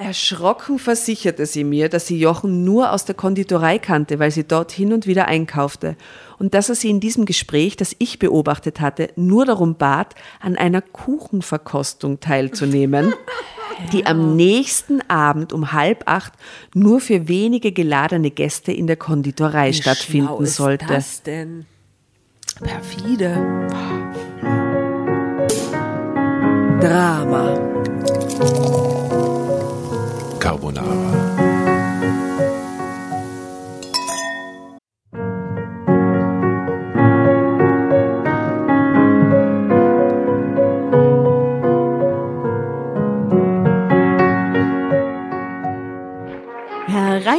Erschrocken versicherte sie mir, dass sie Jochen nur aus der Konditorei kannte, weil sie dort hin und wieder einkaufte und dass er sie in diesem Gespräch, das ich beobachtet hatte, nur darum bat, an einer Kuchenverkostung teilzunehmen, die am nächsten Abend um halb acht nur für wenige geladene Gäste in der Konditorei Wie stattfinden ist sollte. das denn? Perfide. Drama. Carbonara.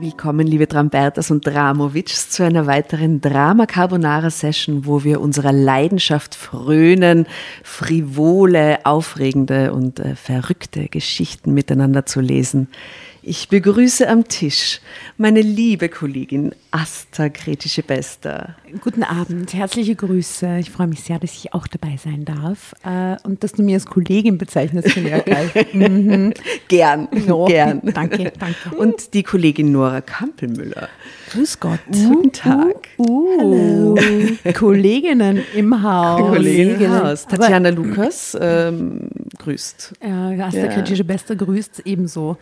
Willkommen, liebe Drambertas und Dramovics, zu einer weiteren Drama Carbonara Session, wo wir unserer Leidenschaft frönen, frivole, aufregende und äh, verrückte Geschichten miteinander zu lesen. Ich begrüße am Tisch meine liebe Kollegin Asta Kretische Bester. Guten Abend, herzliche Grüße. Ich freue mich sehr, dass ich auch dabei sein darf. Äh, Und dass du mir als Kollegin bezeichnest, finde ich geil. Mhm. Gern, Ja, gern. danke, danke. Und die Kollegin Nora Kampelmüller. Grüß Gott. Guten Tag. Uh, Kolleginnen im Haus. Kollegin im Haus. Aber- Tatjana Lukas ähm, grüßt. Ja, der Ja. kritische Bester grüßt ebenso.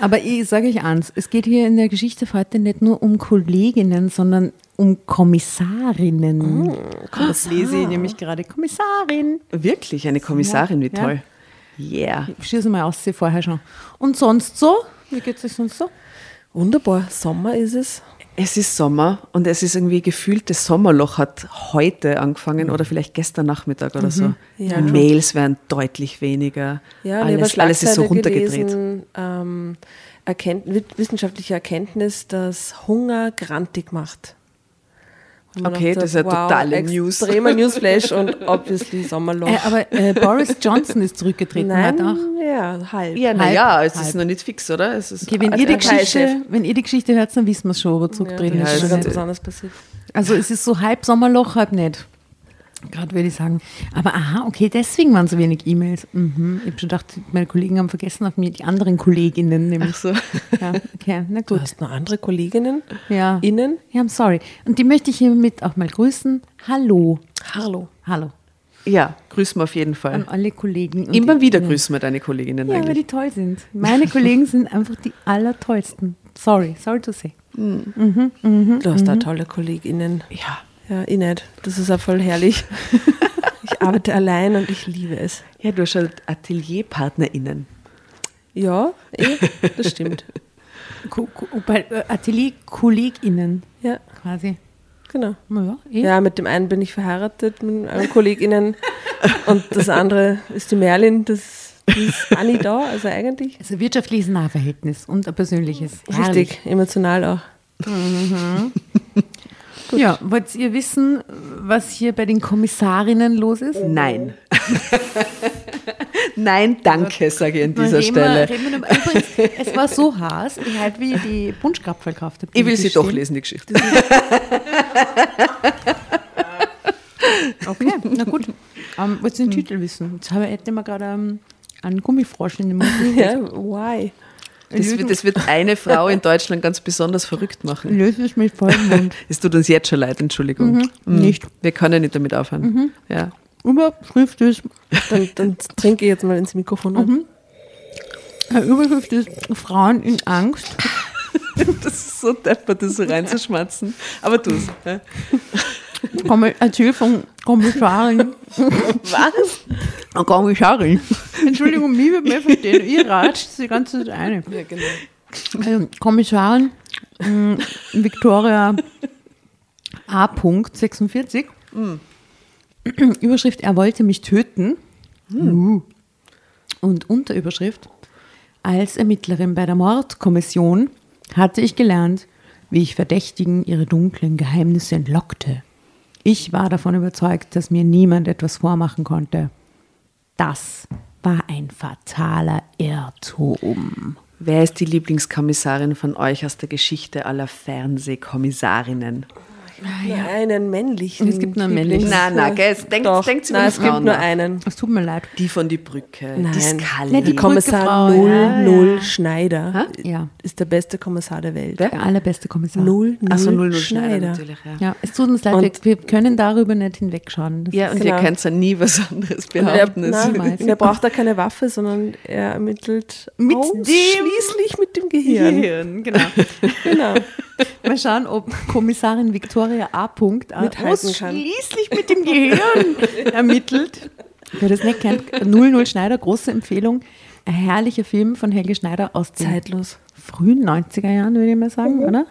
Aber ich sage euch eins, es geht hier in der Geschichte heute nicht nur um Kolleginnen, sondern um Kommissarinnen. das lese ich nämlich gerade. Kommissarin. Wirklich, eine Kommissarin, wie Ja. toll. Yeah. Ich schieße mal aus, sie vorher schon. Und sonst so? Wie geht es euch sonst so? Wunderbar. Sommer ist es. Es ist Sommer und es ist irgendwie gefühlt, das Sommerloch hat heute angefangen oder vielleicht gestern Nachmittag oder so. Ja. Die Mails werden deutlich weniger. Ja, alles, alles ist so runtergedreht. Gelesen, ähm, Erkennt, wissenschaftliche Erkenntnis, dass Hunger grantig macht. Okay, das ist ja totale News. Extremer Newsflash und obviously Sommerloch. Äh, aber äh, Boris Johnson ist zurückgetreten Nein, heute auch. ja, halb. Ja, Halb, naja, es ist halb. noch nicht fix, oder? Es ist Okay, wenn, ihr die. Geschichte, wenn ihr die Geschichte hört, dann wissen wir schon, ob er zurückgetreten ja, Ja, ist ist. ganz ist- was anderes passiert. Also es ist so halb Sommerloch, halb nicht. Gerade würde ich sagen. Aber aha, okay, deswegen waren so wenig E-Mails. Mhm. Ich habe schon gedacht, meine Kollegen haben vergessen auf mir die anderen Kolleginnen. Nämlich. Ach so. Ja, okay, na Du gut. hast noch andere Kolleginnen? Ja. Innen? Ja, I'm sorry. Und die möchte ich hiermit auch mal grüßen. Hallo. Hallo. Hallo. Ja, grüßen wir auf jeden An Fall. alle Kollegen. Immer wieder grüßen wir deine Kolleginnen Ja, weil eigentlich. die toll sind. Meine Kollegen sind einfach die allertollsten. Sorry, sorry to say. Du hast da tolle Kolleginnen. Ja. Ja, ich nicht. Das ist auch voll herrlich. ich arbeite allein und ich liebe es. Ja, du hast halt AtelierpartnerInnen. Ja, eh, das stimmt. Äh, Atelier-KollegInnen Ja, quasi. genau. Ja, eh. Ja, mit dem einen bin ich verheiratet, mit einem KollegInnen. Und das andere ist die Merlin, das die ist auch nicht da, also eigentlich. Also wirtschaftliches Nahverhältnis und ein persönliches. Richtig, emotional auch. Ja, wollt ihr wissen, was hier bei den Kommissarinnen los ist? Nein. Nein, danke, sage ich an dieser Reden wir- Stelle. reden wir Übrigens, es war so heiß, ich halt wie die Punschkrapfen gekauft habe. Ich will sie doch lesen, die Geschichte. Okay, na gut. Ähm, wollt ihr den Titel wissen? Jetzt habe ich hätte mir gerade ähm, einen Gummifrosch in den Mund. Ja, why? Das wird, das wird eine Frau in Deutschland ganz besonders verrückt machen. Löse es mit vollem Mund. Es tut uns jetzt schon leid, Entschuldigung. Mhm. Nicht. Wir können nicht damit aufhören. Ja. Überschrift ist, Dann, dann trinke ich jetzt mal ins Mikrofon. Die Überschrift ist Frauen in Angst. Das ist so deppert, das so reinzuschmatzen. Aber du es. Ja. Erzähl von Kommissarin. Was? Oh, Kommissarin. Entschuldigung, mich wird mehr verstehen. Ihr ratscht die ganze Zeit eine. Ja, genau. Also, Kommissarin mh, Victoria A. 46. Überschrift, er wollte mich töten. Uh. Und Unterüberschrift, als Ermittlerin bei der Mordkommission hatte ich gelernt, wie ich Verdächtigen ihre dunklen Geheimnisse entlockte. Ich war davon überzeugt, dass mir niemand etwas vormachen konnte. Das war ein fataler Irrtum. Wer ist die Lieblingskommissarin von euch aus der Geschichte aller Fernsehkommissarinnen? Nur einen männlichen. Es gibt nur einen männlichen. Na, na, gell, denkt- Doch, denkt's über nein, die es gibt nur nach. einen. Es tut mir leid. Die von die Brücke, Nein. die Scully. Ja, die Kommissar Brückefrau, 00 ja, ja. Schneider Ja. ist der beste Kommissar der Welt. Der allerbeste Kommissar. 00 Achso, 00 Schneider. Schneider natürlich, ja. Ja, es tut uns leid, Und- wir, wir können darüber nicht hinwegschauen. Das Ja, und Genau. ihr könnt ja nie was anderes Und er, behaupten. Es- nein, er braucht da keine Waffe, sondern er ermittelt Mit dem- ausschließlich mit dem Gehirn. Gehirn, genau. Genau. Mal schauen, ob Kommissarin Victoria A. Punkt kann. ausschließlich mit dem Gehirn ermittelt. Wer das nicht kennt, 00 Schneider, große Empfehlung. Ein herrlicher Film von Helge Schneider aus Zeitlos. frühen 90er Jahren, würde ich mal sagen, oder?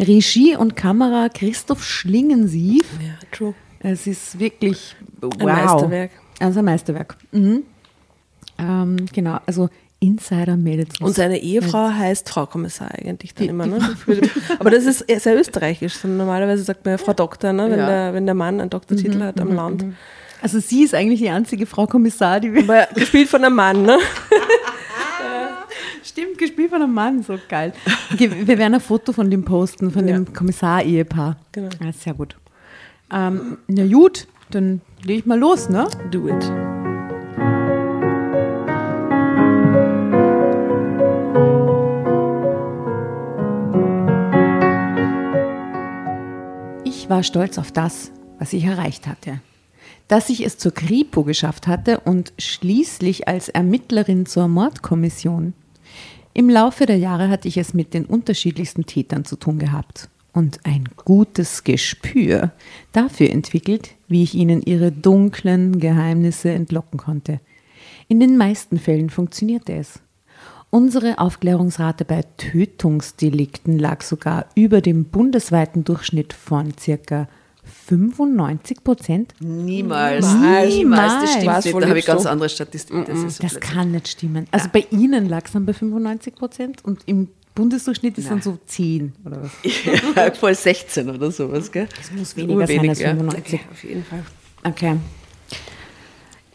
Regie und Kamera Christoph Schlingensief. Ja, true. Es ist wirklich wow. Ein Meisterwerk. Also ein Meisterwerk. Mhm. Ähm, genau, also Insider meldet Und seine Ehefrau heißt Frau Kommissar eigentlich dann immer. Ne? Aber das ist sehr österreichisch. Normalerweise sagt man ja Frau Doktor, ne? wenn, Ja. der, wenn der Mann einen Doktortitel hat am Land. Also sie ist eigentlich die einzige Frau Kommissar, die wir Aber gespielt von einem Mann. Ne? Stimmt, gespielt von einem Mann, so geil. Okay, wir werden ein Foto von dem posten, von dem Kommissar-Ehepaar. Genau. Ja, sehr gut. Ähm, na gut, dann lege ich mal los, ne? Do it. Ich war stolz auf das, was ich erreicht hatte. Dass ich es zur Kripo geschafft hatte und schließlich als Ermittlerin zur Mordkommission. Im Laufe der Jahre hatte ich es mit den unterschiedlichsten Tätern zu tun gehabt und ein gutes Gespür dafür entwickelt, wie ich ihnen ihre dunklen Geheimnisse entlocken konnte. In den meisten Fällen funktionierte es. Unsere Aufklärungsrate bei Tötungsdelikten lag sogar über dem bundesweiten Durchschnitt von circa 95 Prozent. Niemals. Niemals. Niemals. Das stimmt Was, nicht. Da habe ich ganz andere Statistiken. Das, ist so Das kann nicht stimmen. Also bei Ihnen lag es dann bei 95 Prozent und im Bundesdurchschnitt ist dann so 10 oder was? Ja, voll 16 oder sowas, gell? Es muss weniger sein als ja. 95. Auf jeden Fall. Okay.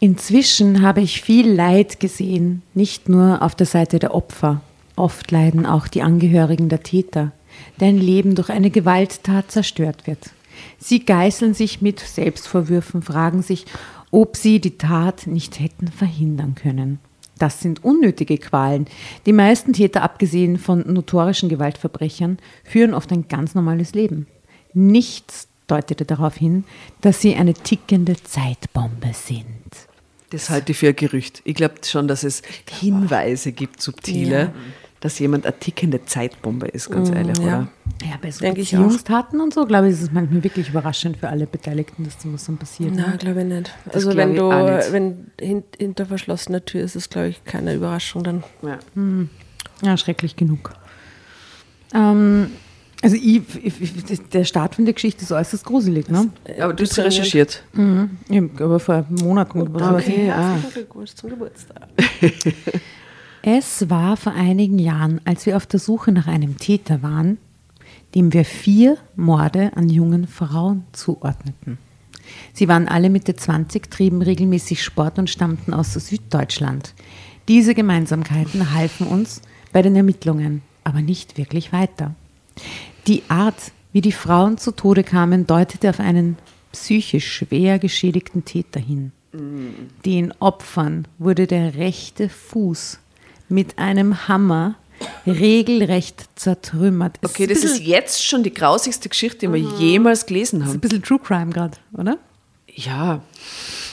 Inzwischen habe ich viel Leid gesehen, nicht nur auf der Seite der Opfer. Oft leiden auch die Angehörigen der Täter, deren Leben durch eine Gewalttat zerstört wird. Sie geißeln sich mit Selbstvorwürfen, fragen sich, ob sie die Tat nicht hätten verhindern können. Das sind unnötige Qualen. Die meisten Täter, abgesehen von notorischen Gewaltverbrechern, führen oft ein ganz normales Leben. Nichts deutete darauf hin, dass sie eine tickende Zeitbombe sind. Das halte ich für ein Gerücht. Ich glaube schon, dass es Hinweise gibt, subtile, dass jemand eine tickende Zeitbombe ist, ganz ehrlich, ja. oder? Ja, bei so Denke ich auch. Beziehungstaten und so, glaube ich, ist es manchmal wirklich überraschend für alle Beteiligten, dass sowas dann passiert. Na, ne? glaube ich nicht. Das Also wenn du, wenn hin, hinter verschlossener Tür ist es, glaube ich, keine Überraschung dann. Ja. Ja, schrecklich genug. Ähm, also ich, ich, der Start von der Geschichte ist äußerst gruselig, ne? Aber du hast recherchiert. Ich hab aber vor Monaten oder was. Okay, ah. Glückwunsch zum Geburtstag. Es war vor einigen Jahren, als wir auf der Suche nach einem Täter waren, dem wir vier Morde an jungen Frauen zuordneten. Sie waren alle Mitte 20, trieben regelmäßig Sport und stammten aus Süddeutschland. Diese Gemeinsamkeiten halfen uns bei den Ermittlungen, aber nicht wirklich weiter. Die Art, wie die Frauen zu Tode kamen, deutete auf einen psychisch schwer geschädigten Täter hin. Den Opfern wurde der rechte Fuß mit einem Hammer regelrecht zertrümmert. Es Okay, das ist jetzt schon die grausigste Geschichte, die wir jemals gelesen ist ein haben. bisschen True Crime gerade, oder? Ja,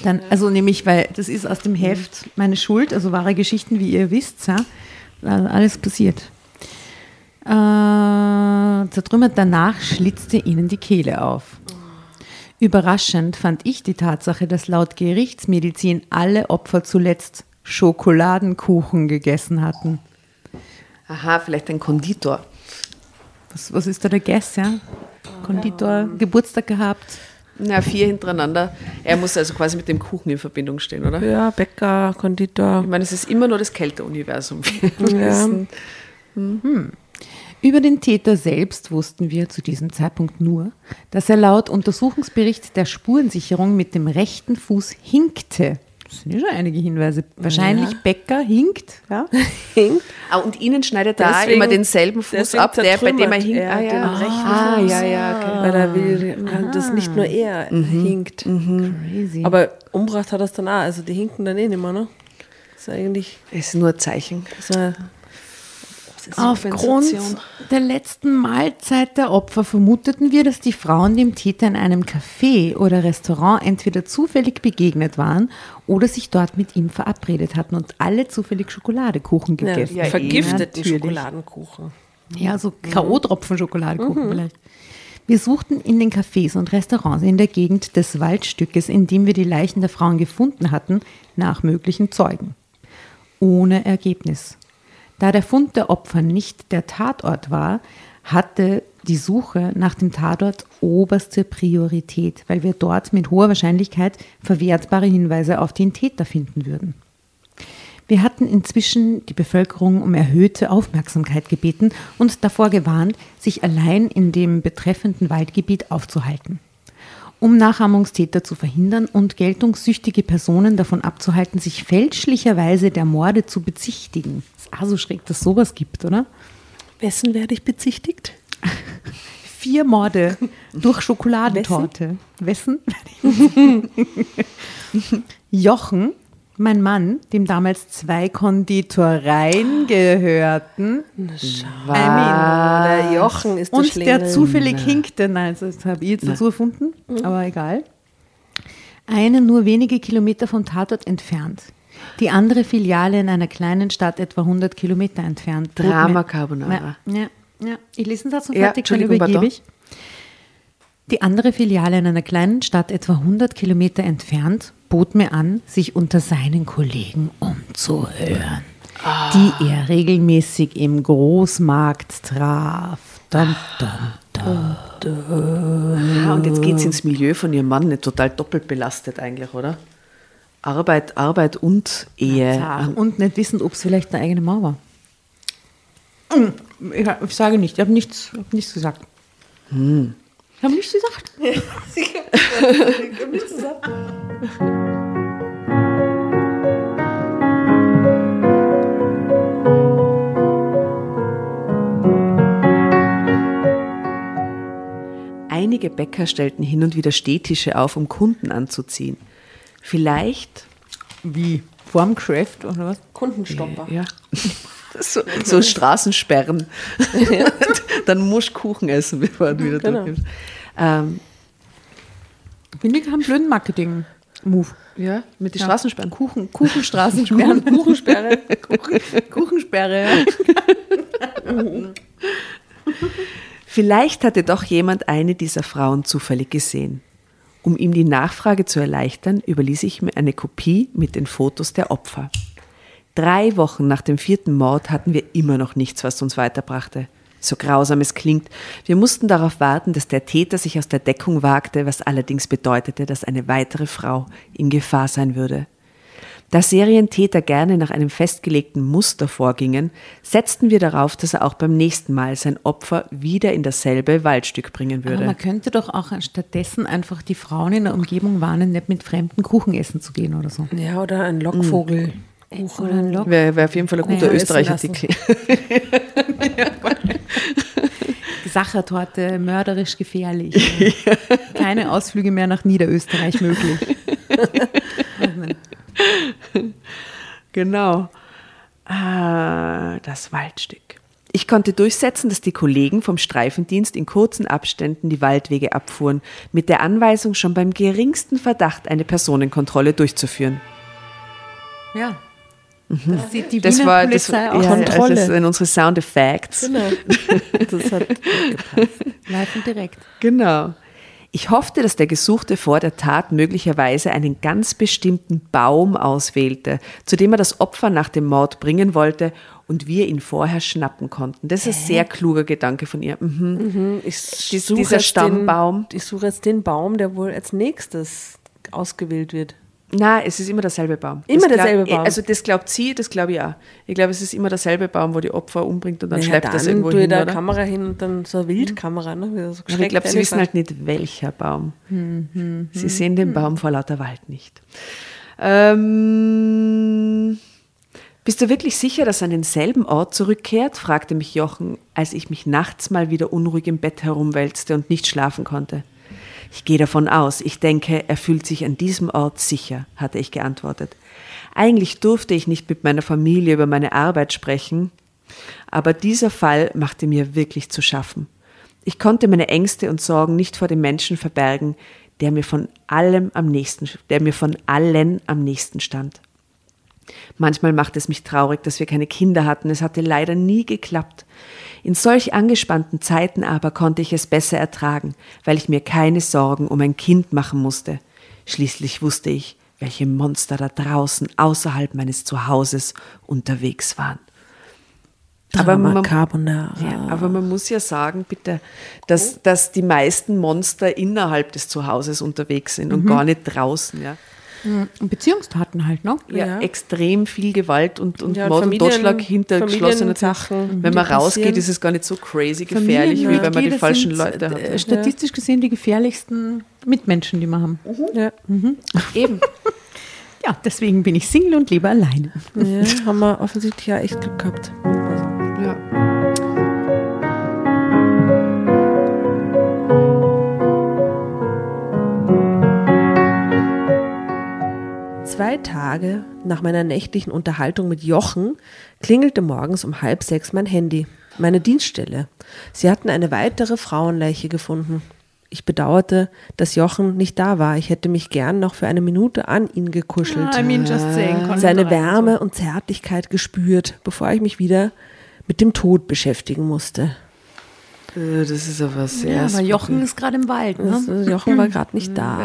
Dann, also nämlich, weil das ist aus dem Heft meine Schuld, also wahre Geschichten, wie ihr wisst, ja, Also alles passiert. Äh, zertrümmert danach schlitzte ihnen die Kehle auf. Überraschend fand ich die Tatsache, dass laut Gerichtsmedizin alle Opfer zuletzt Schokoladenkuchen gegessen hatten. aha, vielleicht ein Konditor. Was, was ist da der Guess, ja? Konditor, Geburtstag gehabt. Na, vier hintereinander. Er muss also quasi mit dem Kuchen in Verbindung stehen, oder? Ja, Bäcker, Konditor. Ich meine, es ist immer nur das Kälteuniversum. Ja. Über den Täter selbst wussten wir zu diesem Zeitpunkt nur, dass er laut Untersuchungsbericht der Spurensicherung mit dem rechten Fuß hinkte. Das sind ja schon einige Hinweise. Wahrscheinlich Bäcker hinkt. Ja? Ah, und Ihnen schneidet da Deswegen- immer denselben Fuß ab, der, bei dem er hinkt. er Ah, den ja. rechten ah, Fuß. ja, ja, okay. Weil er will, dass nicht nur er hinkt. Crazy. Aber umgebracht hat er es dann auch. Also die hinken dann eh nicht mehr, ne? Das ist eigentlich Es ist nur ein Zeichen. so ein Aufgrund der letzten Mahlzeit der Opfer vermuteten wir, dass die Frauen dem Täter in einem Café oder Restaurant entweder zufällig begegnet waren oder sich dort mit ihm verabredet hatten und alle zufällig Schokoladekuchen gegessen. ja, eh, vergifteten. Schokoladenkuchen. Ja, so K.O.-Tropfen Schokoladekuchen vielleicht. Wir suchten in den Cafés und Restaurants in der Gegend des Waldstückes, in dem wir die Leichen der Frauen gefunden hatten, nach möglichen Zeugen. Ohne Ergebnis. Da der Fund der Opfer nicht der Tatort war, hatte die Suche nach dem Tatort oberste Priorität, weil wir dort mit hoher Wahrscheinlichkeit verwertbare Hinweise auf den Täter finden würden. Wir hatten inzwischen die Bevölkerung um erhöhte Aufmerksamkeit gebeten und davor gewarnt, sich allein in dem betreffenden Waldgebiet aufzuhalten. Um Nachahmungstäter zu verhindern und geltungssüchtige Personen davon abzuhalten, sich fälschlicherweise der Morde zu bezichtigen. Ist auch so schräg, dass sowas gibt, oder? Wessen werde ich bezichtigt? Vier Morde durch Schokoladentorte. Wessen? Jochen, mein Mann, dem damals zwei Konditoreien gehörten, Der Jochen ist der und der Schlingel. zufällig hinkte. Nein, das habe ich jetzt dazu erfunden, aber egal. Eine nur wenige Kilometer vom Tatort entfernt. Die andere Filiale in einer kleinen Stadt etwa 100 Kilometer entfernt. Drama Carbonara. Ja, ja, ja. Ich lese den Satz und Ja, fertig, dann übergebe pardon. ich. Die andere Filiale in einer kleinen Stadt etwa 100 Kilometer entfernt bot mir an, sich unter seinen Kollegen umzuhören, die er regelmäßig im Großmarkt traf. Dum, dum, dum. Ja, und jetzt geht es ins Milieu von ihrem Mann, nicht total doppelt belastet eigentlich, oder? Arbeit, Arbeit und Ehe. Ja, und nicht wissend, ob es vielleicht eine eigene Mauer war. Hm, Ich, ich sage nicht, ich habe nichts, ich hab nichts gesagt. Ich habe nichts gesagt. Einige Bäcker stellten hin und wieder Stehtische auf, um Kunden anzuziehen. Vielleicht, Wie? Vorm Craft oder was? Kundenstopper. ja, so, so Straßensperren. Dann musst du Kuchen essen, bevor du wieder Genau. durchkommst. Ähm, Finde ich keinen blöden Marketing-Move. ja, mit den Ja. Straßensperren. Kuchen, Kuchenstraßensperren. Kuchensperre. Kuchen, Kuchensperre. Vielleicht hatte doch jemand eine dieser Frauen zufällig gesehen. Um ihm die Nachfrage zu erleichtern, überließ ich mir eine Kopie mit den Fotos der Opfer. Drei Wochen nach dem vierten Mord hatten wir immer noch nichts, was uns weiterbrachte. So grausam es klingt, wir mussten darauf warten, dass der Täter sich aus der Deckung wagte, was allerdings bedeutete, dass eine weitere Frau in Gefahr sein würde. Da Serientäter gerne nach einem festgelegten Muster vorgingen, setzten wir darauf, dass er auch beim nächsten Mal sein Opfer wieder in dasselbe Waldstück bringen Aber würde. man könnte doch auch stattdessen einfach die Frauen in der Umgebung warnen, nicht mit fremden Kuchen essen zu gehen oder so. Ja, oder ein Lockvogel. Oder ein Lock. Wäre wär auf jeden Fall ein guter Ja, essen Österreich-Artikel. Sachertorte, mörderisch gefährlich. Keine Ausflüge mehr nach Niederösterreich möglich. Genau. Ah, das Waldstück. Ich konnte durchsetzen, dass die Kollegen vom Streifendienst in kurzen Abständen die Waldwege abfuhren, mit der Anweisung, schon beim geringsten Verdacht eine Personenkontrolle durchzuführen. Ja. Das sieht die Mhm. Das Wiener war das, Polizei ja, auch Kontrolle. das sind unsere Sound Effects. Genau. Das hat gut gepasst. live und direkt. Genau. Ich hoffte, dass der Gesuchte vor der Tat möglicherweise einen ganz bestimmten Baum auswählte, zu dem er das Opfer nach dem Mord bringen wollte und wir ihn vorher schnappen konnten. Das ist ein sehr kluger Gedanke von ihr. Mhm. Ich Dies- suche dieser Stammbaum. Den, ich suche jetzt den Baum, der wohl als nächstes ausgewählt wird. Na, es ist immer derselbe Baum. Immer Das glaub- derselbe Baum. Also das glaubt sie, das glaube ich auch. Ich glaube, es ist immer derselbe Baum, wo die Opfer umbringt und dann Naja, schleppt das dann irgendwo tue hin, da oder? Kamera hin und dann so eine Wildkamera. Ne? So ich glaube, sie wissen halt nicht, welcher Baum. Hm, sie sehen den Baum vor lauter Wald nicht. Ähm, bist du wirklich sicher, dass er an denselben Ort zurückkehrt? fragte mich Jochen, als ich mich nachts mal wieder unruhig im Bett herumwälzte und nicht schlafen konnte. Ich gehe davon aus. Ich denke, er fühlt sich an diesem Ort sicher, hatte ich geantwortet. Eigentlich durfte ich nicht mit meiner Familie über meine Arbeit sprechen, aber dieser Fall machte mir wirklich zu schaffen. Ich konnte meine Ängste und Sorgen nicht vor dem Menschen verbergen, der mir von allem am nächsten, der mir von allen am nächsten stand. Manchmal macht es mich traurig, dass wir keine Kinder hatten. Es hatte leider nie geklappt. In solch angespannten Zeiten aber konnte ich es besser ertragen, weil ich mir keine Sorgen um ein Kind machen musste. Schließlich wusste ich, welche Monster da draußen außerhalb meines Zuhauses unterwegs waren. Aber man-. Ja, aber man muss ja sagen, bitte, dass, dass die meisten Monster innerhalb des Zuhauses unterwegs sind und gar nicht draußen. Ja. Und Beziehungstaten halt, ne? Ja, Ja. extrem viel Gewalt und, und Ja, und Mord und Totschlag hinter geschlossenen Familiensachen, Wenn man rausgeht, ist es gar nicht so crazy gefährlich, wie wenn man die falschen sind, Leute äh, hat. Statistisch gesehen die gefährlichsten Mitmenschen, die wir haben. Ja. Eben. Ja, deswegen bin ich Single und lebe alleine. ja, haben wir offensichtlich ja echt Glück gehabt. Zwei Tage nach meiner nächtlichen Unterhaltung mit Jochen klingelte morgens um halb sechs mein Handy, meine Dienststelle. Sie hatten eine weitere Frauenleiche gefunden. Ich bedauerte, dass Jochen nicht da war. Ich hätte mich gern noch für eine Minute an ihn gekuschelt. I mean, seine Wärme und Zärtlichkeit gespürt, bevor ich mich wieder mit dem Tod beschäftigen musste. Äh, Das ist aber sehr. Ja, aber. Jochen ist gerade im Wald. Ne? äh, Jochen war gerade nicht da.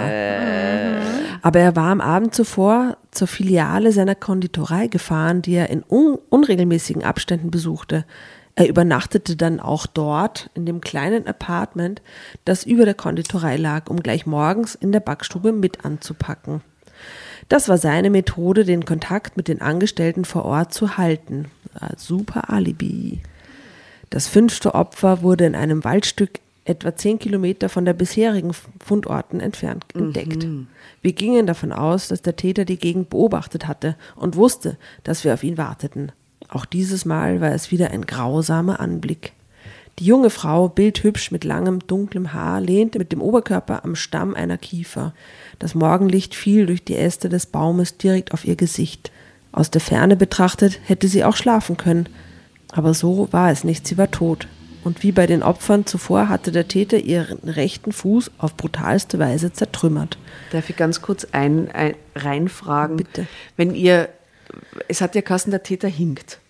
Aber er war am Abend zuvor zur Filiale seiner Konditorei gefahren, die er in un unregelmäßigen Abständen besuchte. Er übernachtete dann auch dort in dem kleinen Apartment, das über der Konditorei lag, um gleich morgens in der Backstube mit anzupacken. Das war seine Methode, den Kontakt mit den Angestellten vor Ort zu halten. Super Alibi. Das fünfte Opfer wurde in einem Waldstück etwa zehn Kilometer von der bisherigen Fundorten entfernt entdeckt. Wir gingen davon aus, dass der Täter die Gegend beobachtet hatte und wusste, dass wir auf ihn warteten. Auch dieses Mal war es wieder ein grausamer Anblick. Die junge Frau, bildhübsch mit langem, dunklem Haar, lehnte mit dem Oberkörper am Stamm einer Kiefer. Das Morgenlicht fiel durch die Äste des Baumes direkt auf ihr Gesicht. Aus der Ferne betrachtet hätte sie auch schlafen können. Aber so war es nicht, sie war tot. Und wie bei den Opfern zuvor hatte der Täter ihren rechten Fuß auf brutalste Weise zertrümmert. Darf ich ganz kurz ein, ein, reinfragen? Bitte. Wenn ihr, es hat ja Kassen, der Täter hinkt,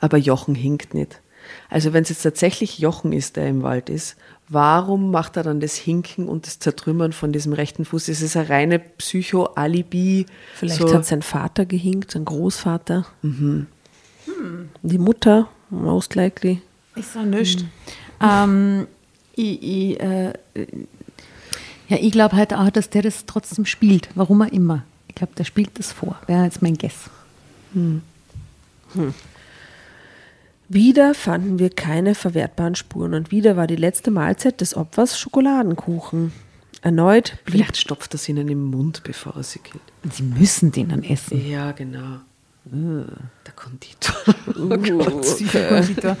aber Jochen hinkt nicht. Also wenn es jetzt tatsächlich Jochen ist, der im Wald ist, warum macht er dann das Hinken und das Zertrümmern von diesem rechten Fuß? Ist es eine reine Psycho-Alibi? Vielleicht so, hat sein Vater gehinkt, sein Großvater. Die Mutter, most likely. Ich sage nichts. Ähm, ich, ich, äh, ja, ich glaube halt auch, dass der das trotzdem spielt, warum er immer. Ich glaube, der spielt das vor. Wäre jetzt mein Guess. Wieder fanden wir keine verwertbaren Spuren und wieder war die letzte Mahlzeit des Opfers Schokoladenkuchen. Erneut blieb Vielleicht stopft er sie ihnen im Mund, bevor er sie killt. Und sie müssen den dann essen. Ja, genau. Der Konditor.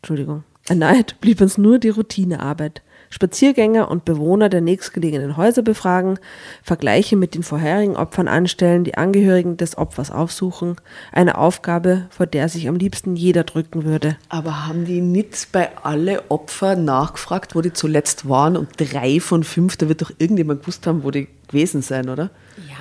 Entschuldigung. Erneut blieb uns nur die Routinearbeit. Spaziergänger und Bewohner der nächstgelegenen Häuser befragen, Vergleiche mit den vorherigen Opfern anstellen, die Angehörigen des Opfers aufsuchen. Eine Aufgabe, vor der sich am liebsten jeder drücken würde. Aber haben die nicht bei alle Opfer nachgefragt, wo die zuletzt waren? Und drei von fünf, da wird doch irgendjemand gewusst haben, wo die gewesen sein, oder?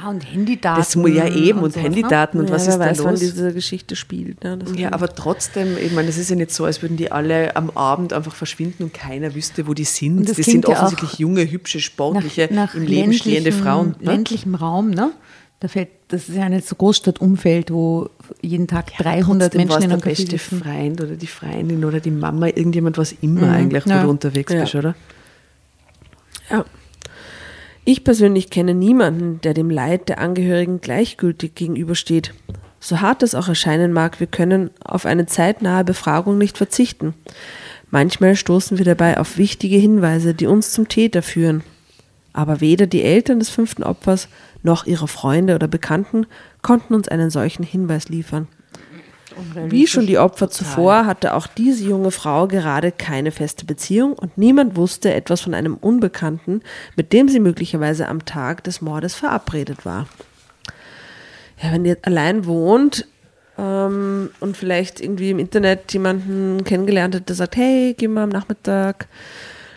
Ja, und Handydaten. Das muss ja eben und, sowas, Handydaten und Ja, was wer ist da weiß, wann los? diese Geschichte spielt. Ne? Das Ja, aber trotzdem, ich meine, es ist ja nicht so, als würden die alle am Abend einfach verschwinden und keiner wüsste, wo die sind. Und das klingt sind ja offensichtlich junge, hübsche, sportliche, nach, nach im Leben stehende Frauen. Ne? ländlichem Raum, ne? Da fällt, das ist ja nicht so Großstadtumfeld, wo jeden Tag 300 Trotzdem war's Menschen in einem der Café beste sitzen. Freund oder die Freundin oder die Mama, irgendjemand was immer Mhm, eigentlich, wo ja. du unterwegs Ja. bist, oder? Ja. Ich persönlich kenne niemanden, der dem Leid der Angehörigen gleichgültig gegenübersteht. So hart es auch erscheinen mag, wir können auf eine zeitnahe Befragung nicht verzichten. Manchmal stoßen wir dabei auf wichtige Hinweise, die uns zum Täter führen. Aber weder die Eltern des fünften Opfers noch ihre Freunde oder Bekannten konnten uns einen solchen Hinweis liefern. Wie schon die Opfer zuvor hatte auch diese junge Frau gerade keine feste Beziehung und niemand wusste etwas von einem Unbekannten, mit dem sie möglicherweise am Tag des Mordes verabredet war. Ja, wenn ihr allein wohnt ähm, und vielleicht irgendwie im Internet jemanden kennengelernt hat, der sagt, hey, geh mal am Nachmittag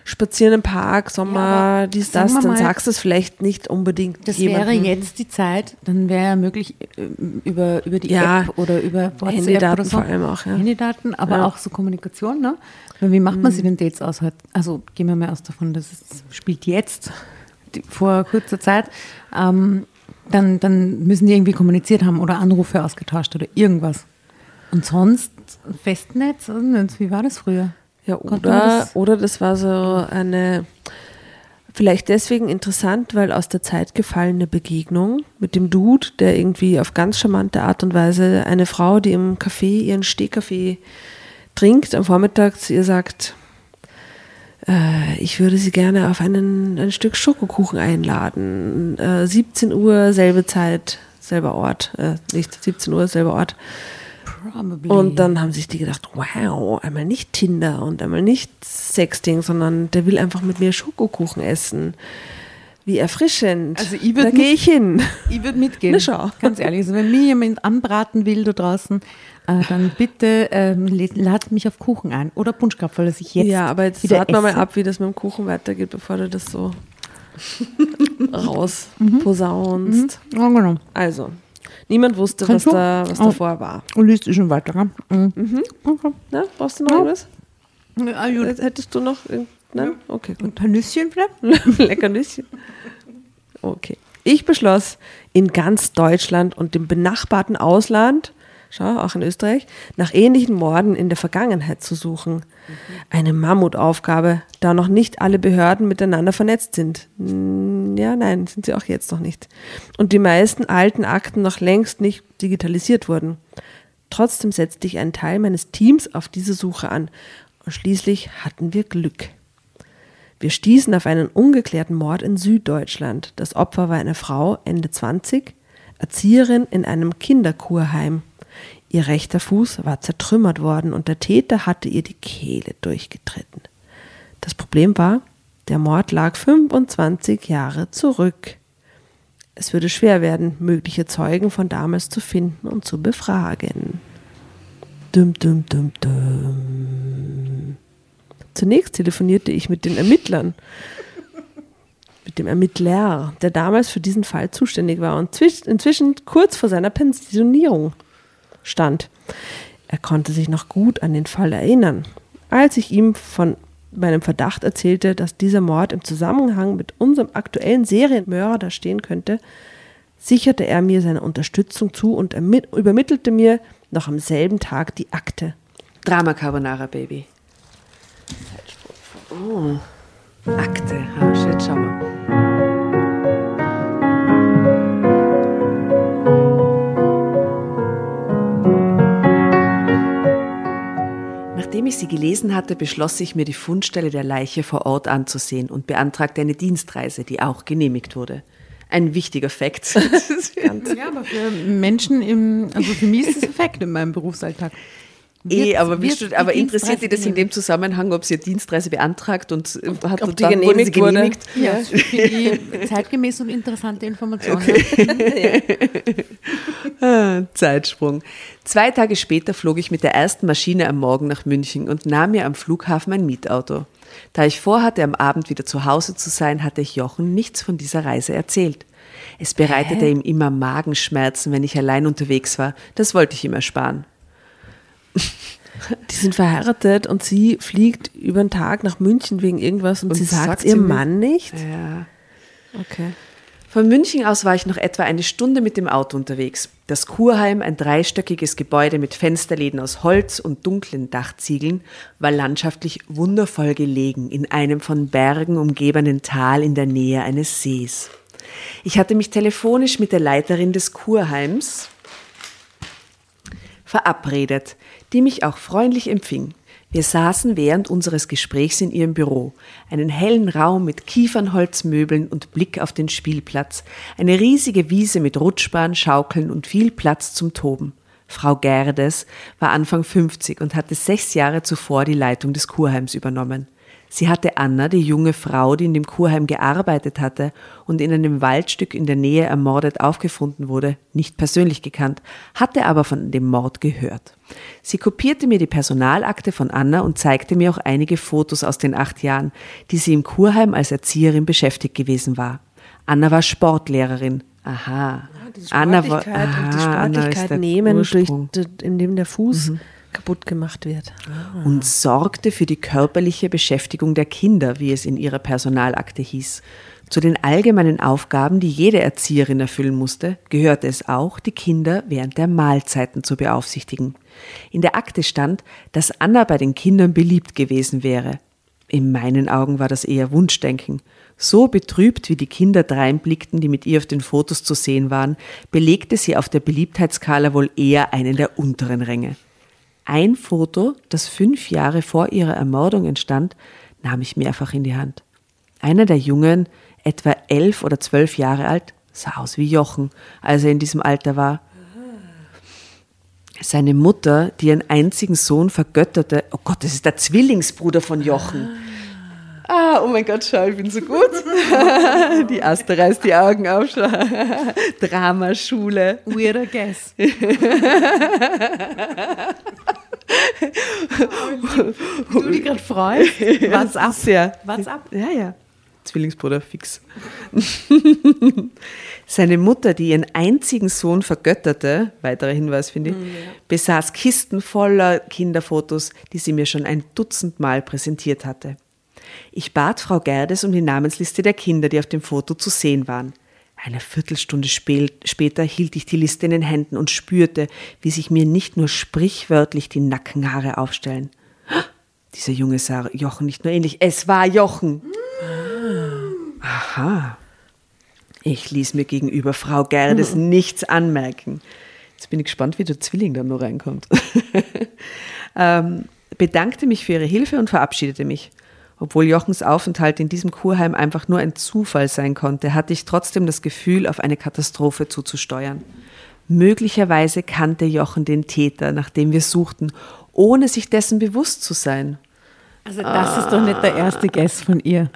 spazieren im Park, Sommer, aber dies, das, dann mal, sagst du es vielleicht nicht unbedingt Das wäre jemandem. jetzt die Zeit, dann wäre ja möglich äh, über, über die Ja, App oder über WhatsApp Handydaten oder so. vor allem auch, ja. Handydaten, aber Ja. auch so Kommunikation, ne? Weil wie macht man Mhm. sie denn Dates aus? Also gehen wir mal aus davon, dass es spielt jetzt, die, vor kurzer Zeit. Ähm, dann, dann müssen die irgendwie kommuniziert haben oder Anrufe ausgetauscht oder irgendwas. Und sonst Festnetz, wie war das früher? Ja, oder, das- oder das war so eine, vielleicht deswegen interessant, weil aus der Zeit gefallene Begegnung mit dem Dude, der irgendwie auf ganz charmante Art und Weise eine Frau, die im Café ihren Stehkaffee trinkt, am Vormittag zu ihr sagt, äh, ich würde Sie gerne auf einen, ein Stück Schokokuchen einladen. Äh, 17 Uhr, selbe Zeit, selber Ort. Äh, nicht 17 Uhr, selber Ort. Probably. Und dann haben sich die gedacht, wow, einmal nicht Tinder und einmal nicht Sexting, sondern der will einfach mit mir Schokokuchen essen. Wie erfrischend. Also ich da gehe ich hin. Ich würde mitgehen. Na schau. Ganz ehrlich, also wenn mir jemand anbraten will da draußen, äh, dann bitte ähm, lad- mich auf Kuchen ein. Oder Punschkapferl, dass ich jetzt ja, aber jetzt wieder warten wir mal ab, wie das mit dem Kuchen weitergeht, bevor du das so raus Mhm. posaunst. Ja, genau. Also, niemand wusste, was, du? da, was Oh. davor war. Und liest du schon weiter, gell? Mhm. Okay. Na, brauchst du noch Ja. irgendwas? Ah, gut. Hättest du noch? Nein? Okay, gut. Ein Nüsschen vielleicht? Lecker Nüsschen. Okay. Ich beschloss, in ganz Deutschland und dem benachbarten Ausland, schau, auch in Österreich, nach ähnlichen Morden in der Vergangenheit zu suchen. Eine Mammutaufgabe, da noch nicht alle Behörden miteinander vernetzt sind. Hm, Ja, nein, sind sie auch jetzt noch nicht. Und die meisten alten Akten noch längst nicht digitalisiert wurden. Trotzdem setzte ich einen Teil meines Teams auf diese Suche an. Und schließlich hatten wir Glück. Wir stießen auf einen ungeklärten Mord in Süddeutschland. Das Opfer war eine Frau, Ende 20, Erzieherin in einem Kinderkurheim. Ihr rechter Fuß war zertrümmert worden und der Täter hatte ihr die Kehle durchgetreten. Das Problem war, der Mord lag 25 Jahre zurück. Es würde schwer werden, mögliche Zeugen von damals zu finden und zu befragen. Dum, dum, dum, dum. Zunächst telefonierte ich mit den Ermittlern, mit dem Ermittler, der damals für diesen Fall zuständig war und zwisch- inzwischen kurz vor seiner Pensionierung stand. Er konnte sich noch gut an den Fall erinnern. Als ich ihm von meinem Verdacht erzählte, dass dieser Mord im Zusammenhang mit unserem aktuellen Serienmörder stehen könnte, sicherte er mir seine Unterstützung zu und ermi- übermittelte mir noch am selben Tag die Akte. Drama Carbonara Baby. Oh. Akte. Jetzt schauen wir. Nachdem ich sie gelesen hatte, beschloss ich mir die Fundstelle der Leiche vor Ort anzusehen und beantragte eine Dienstreise, die auch genehmigt wurde. Ein wichtiger Fakt. Ja, aber für Menschen im, also für mich ist das Effekt in meinem Berufsalltag. Eh, aber, wird aber interessiert dich das in dem Zusammenhang, ob sie eine Dienstreise beantragt und äh, hat ob und die dann sie genehmigt wurde? genehmigt? Ja, ich zeitgemäß und interessante Informationen. Ah, Zeitsprung. Zwei Tage später flog ich mit der ersten Maschine am Morgen nach München und nahm mir am Flughafen ein Mietauto. Da ich vorhatte, am Abend wieder zu Hause zu sein, hatte ich Jochen nichts von dieser Reise erzählt. Es bereitete ihm immer Magenschmerzen, wenn ich allein unterwegs war. Das wollte ich ihm ersparen. Die sind verheiratet und sie fliegt über den Tag nach München wegen irgendwas und, Und sie sagt ihrem Mann nicht. Ja. Okay. Von München aus war ich noch etwa eine Stunde mit dem Auto unterwegs. Das Kurheim, ein dreistöckiges Gebäude mit Fensterläden aus Holz und dunklen Dachziegeln, war landschaftlich wundervoll gelegen in einem von Bergen umgebenen Tal in der Nähe eines Sees. Ich hatte mich telefonisch mit der Leiterin des Kurheims verabredet, die mich auch freundlich empfing. Wir saßen während unseres Gesprächs in ihrem Büro, einen hellen Raum mit Kiefernholzmöbeln und Blick auf den Spielplatz, eine riesige Wiese mit Rutschbahn, Schaukeln und viel Platz zum Toben. Frau Gerdes war Anfang 50 und hatte sechs Jahre zuvor die Leitung des Kurheims übernommen. Sie hatte Anna, die junge Frau, die in dem Kurheim gearbeitet hatte und in einem Waldstück in der Nähe ermordet aufgefunden wurde, nicht persönlich gekannt, hatte aber von dem Mord gehört. Sie kopierte mir die Personalakte von Anna und zeigte mir auch einige Fotos aus den acht Jahren, die sie im Kurheim als Erzieherin beschäftigt gewesen war. Anna war Sportlehrerin. Aha. Die Anna war, Sportlichkeit und die aha, Anna ist Sportlichkeit der nehmen, durch, Ursprung. indem der Fuß kaputt gemacht wird. und sorgte für die körperliche Beschäftigung der Kinder, wie es in ihrer Personalakte hieß. Zu den allgemeinen Aufgaben, die jede Erzieherin erfüllen musste, gehörte es auch, die Kinder während der Mahlzeiten zu beaufsichtigen. In der Akte stand, dass Anna bei den Kindern beliebt gewesen wäre. In meinen Augen war das eher Wunschdenken. So betrübt, wie die Kinder dreinblickten, die mit ihr auf den Fotos zu sehen waren, belegte sie auf der Beliebtheitsskala wohl eher einen der unteren Ränge. Ein Foto, das fünf Jahre vor ihrer Ermordung entstand, nahm ich mehrfach in die Hand. Einer der Jungen, etwa elf oder zwölf Jahre alt, sah aus wie Jochen, als er in diesem Alter war. Seine Mutter, die ihren einzigen Sohn vergötterte, oh Gott, das ist der Zwillingsbruder von Jochen. Ah, oh mein Gott, schau, ich bin so gut. die Aster reißt die Augen auf. schau. Dramaschule. Weirder guess. du dich gerade freust? What's up? Sehr. What's up? Ja, ja. Zwillingsbruder fix. Seine Mutter, die ihren einzigen Sohn vergötterte, weiterer Hinweis finde ich, besaß Kisten voller Kinderfotos, die sie mir schon ein Dutzend Mal präsentiert hatte. Ich bat Frau Gerdes um die Namensliste der Kinder, die auf dem Foto zu sehen waren. Eine Viertelstunde spä- später hielt ich die Liste in den Händen und spürte, wie sich mir nicht nur sprichwörtlich die Nackenhaare aufstellen. Dieser Junge sah Jochen nicht nur ähnlich, es war Jochen. Aha. Ich ließ mir gegenüber Frau Gerdes nichts anmerken. Jetzt bin ich gespannt, wie der Zwilling dann noch reinkommt. ähm, bedankte mich für ihre Hilfe und verabschiedete mich. Obwohl Jochens Aufenthalt in diesem Kurheim einfach nur ein Zufall sein konnte, hatte ich trotzdem das Gefühl, auf eine Katastrophe zuzusteuern. Möglicherweise kannte Jochen den Täter, nach dem wir suchten, ohne sich dessen bewusst zu sein. Also das ist doch nicht der erste Guess von ihr.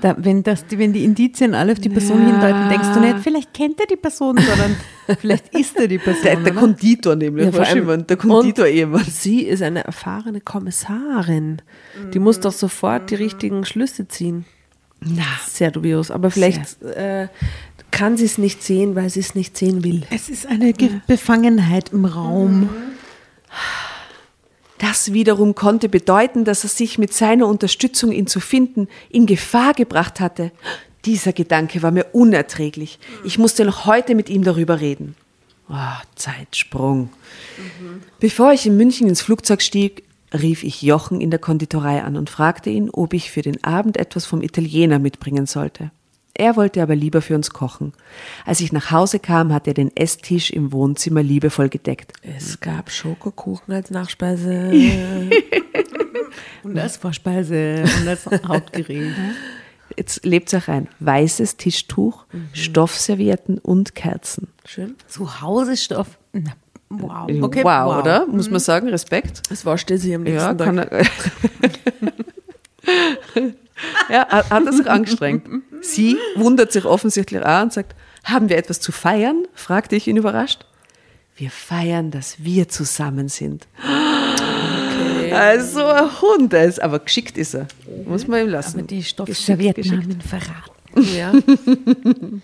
Da, wenn, das, die- wenn die Indizien alle auf die Person hindeuten, denkst du nicht, vielleicht kennt er die Person, sondern vielleicht ist er die Person. Der, der? Konditor nämlich, Ja, vor allem- jemand, der Konditor-Ehemann. Sie ist eine erfahrene Kommissarin. Die muss doch sofort die richtigen Schlüsse ziehen. Na, Sehr dubios. Aber vielleicht äh, kann sie es nicht sehen, weil sie es nicht sehen will. es ist eine Ge Befangenheit im Raum. Das wiederum konnte bedeuten, dass er sich mit seiner Unterstützung, ihn zu finden, in Gefahr gebracht hatte. Dieser Gedanke war mir unerträglich. Ich musste noch heute mit ihm darüber reden. Oh, Zeitsprung. Bevor ich in München ins Flugzeug stieg, rief ich Jochen in der Konditorei an und fragte ihn, ob ich für den Abend etwas vom Italiener mitbringen sollte. Er wollte aber lieber für uns kochen. Als ich nach Hause kam, hat er den Esstisch im Wohnzimmer liebevoll gedeckt. Es gab Schokokuchen als Nachspeise. Und als Vorspeise und als Hauptgericht. Jetzt lebt euch ein. Weißes Tischtuch, Stoffservietten und Kerzen. Schön. Zu Hause Stoff. Na, Wow. Okay, wow, wow, oder? Muss man sagen, Respekt. Das war still sie am nächsten Ja, Tag. er. ja, hat, er sich angestrengt. Sie wundert sich offensichtlich auch und sagt, haben wir etwas zu feiern? fragte ich ihn überrascht. Wir feiern, dass wir zusammen sind. Also ein Hund ist, aber geschickt ist er. Muss man ihm lassen. Aber die Stoffservietten haben verraten. Ja.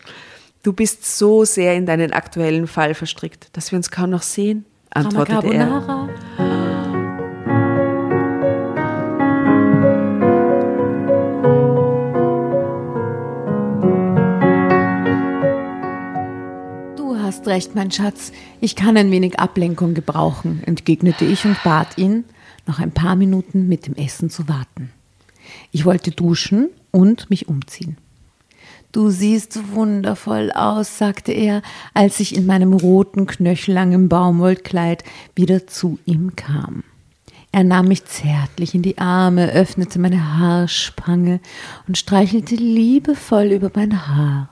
Du bist so sehr in deinen aktuellen Fall verstrickt, dass wir uns kaum noch sehen, antwortete er. Hast recht, mein Schatz. Ich kann ein wenig Ablenkung gebrauchen, entgegnete ich und bat ihn, noch ein paar Minuten mit dem Essen zu warten. Ich wollte duschen und mich umziehen. Du siehst wundervoll aus, sagte er, als ich in meinem roten, knöchellangen Baumwollkleid wieder zu ihm kam. Er nahm mich zärtlich in die Arme, öffnete meine Haarspange und streichelte liebevoll über mein Haar.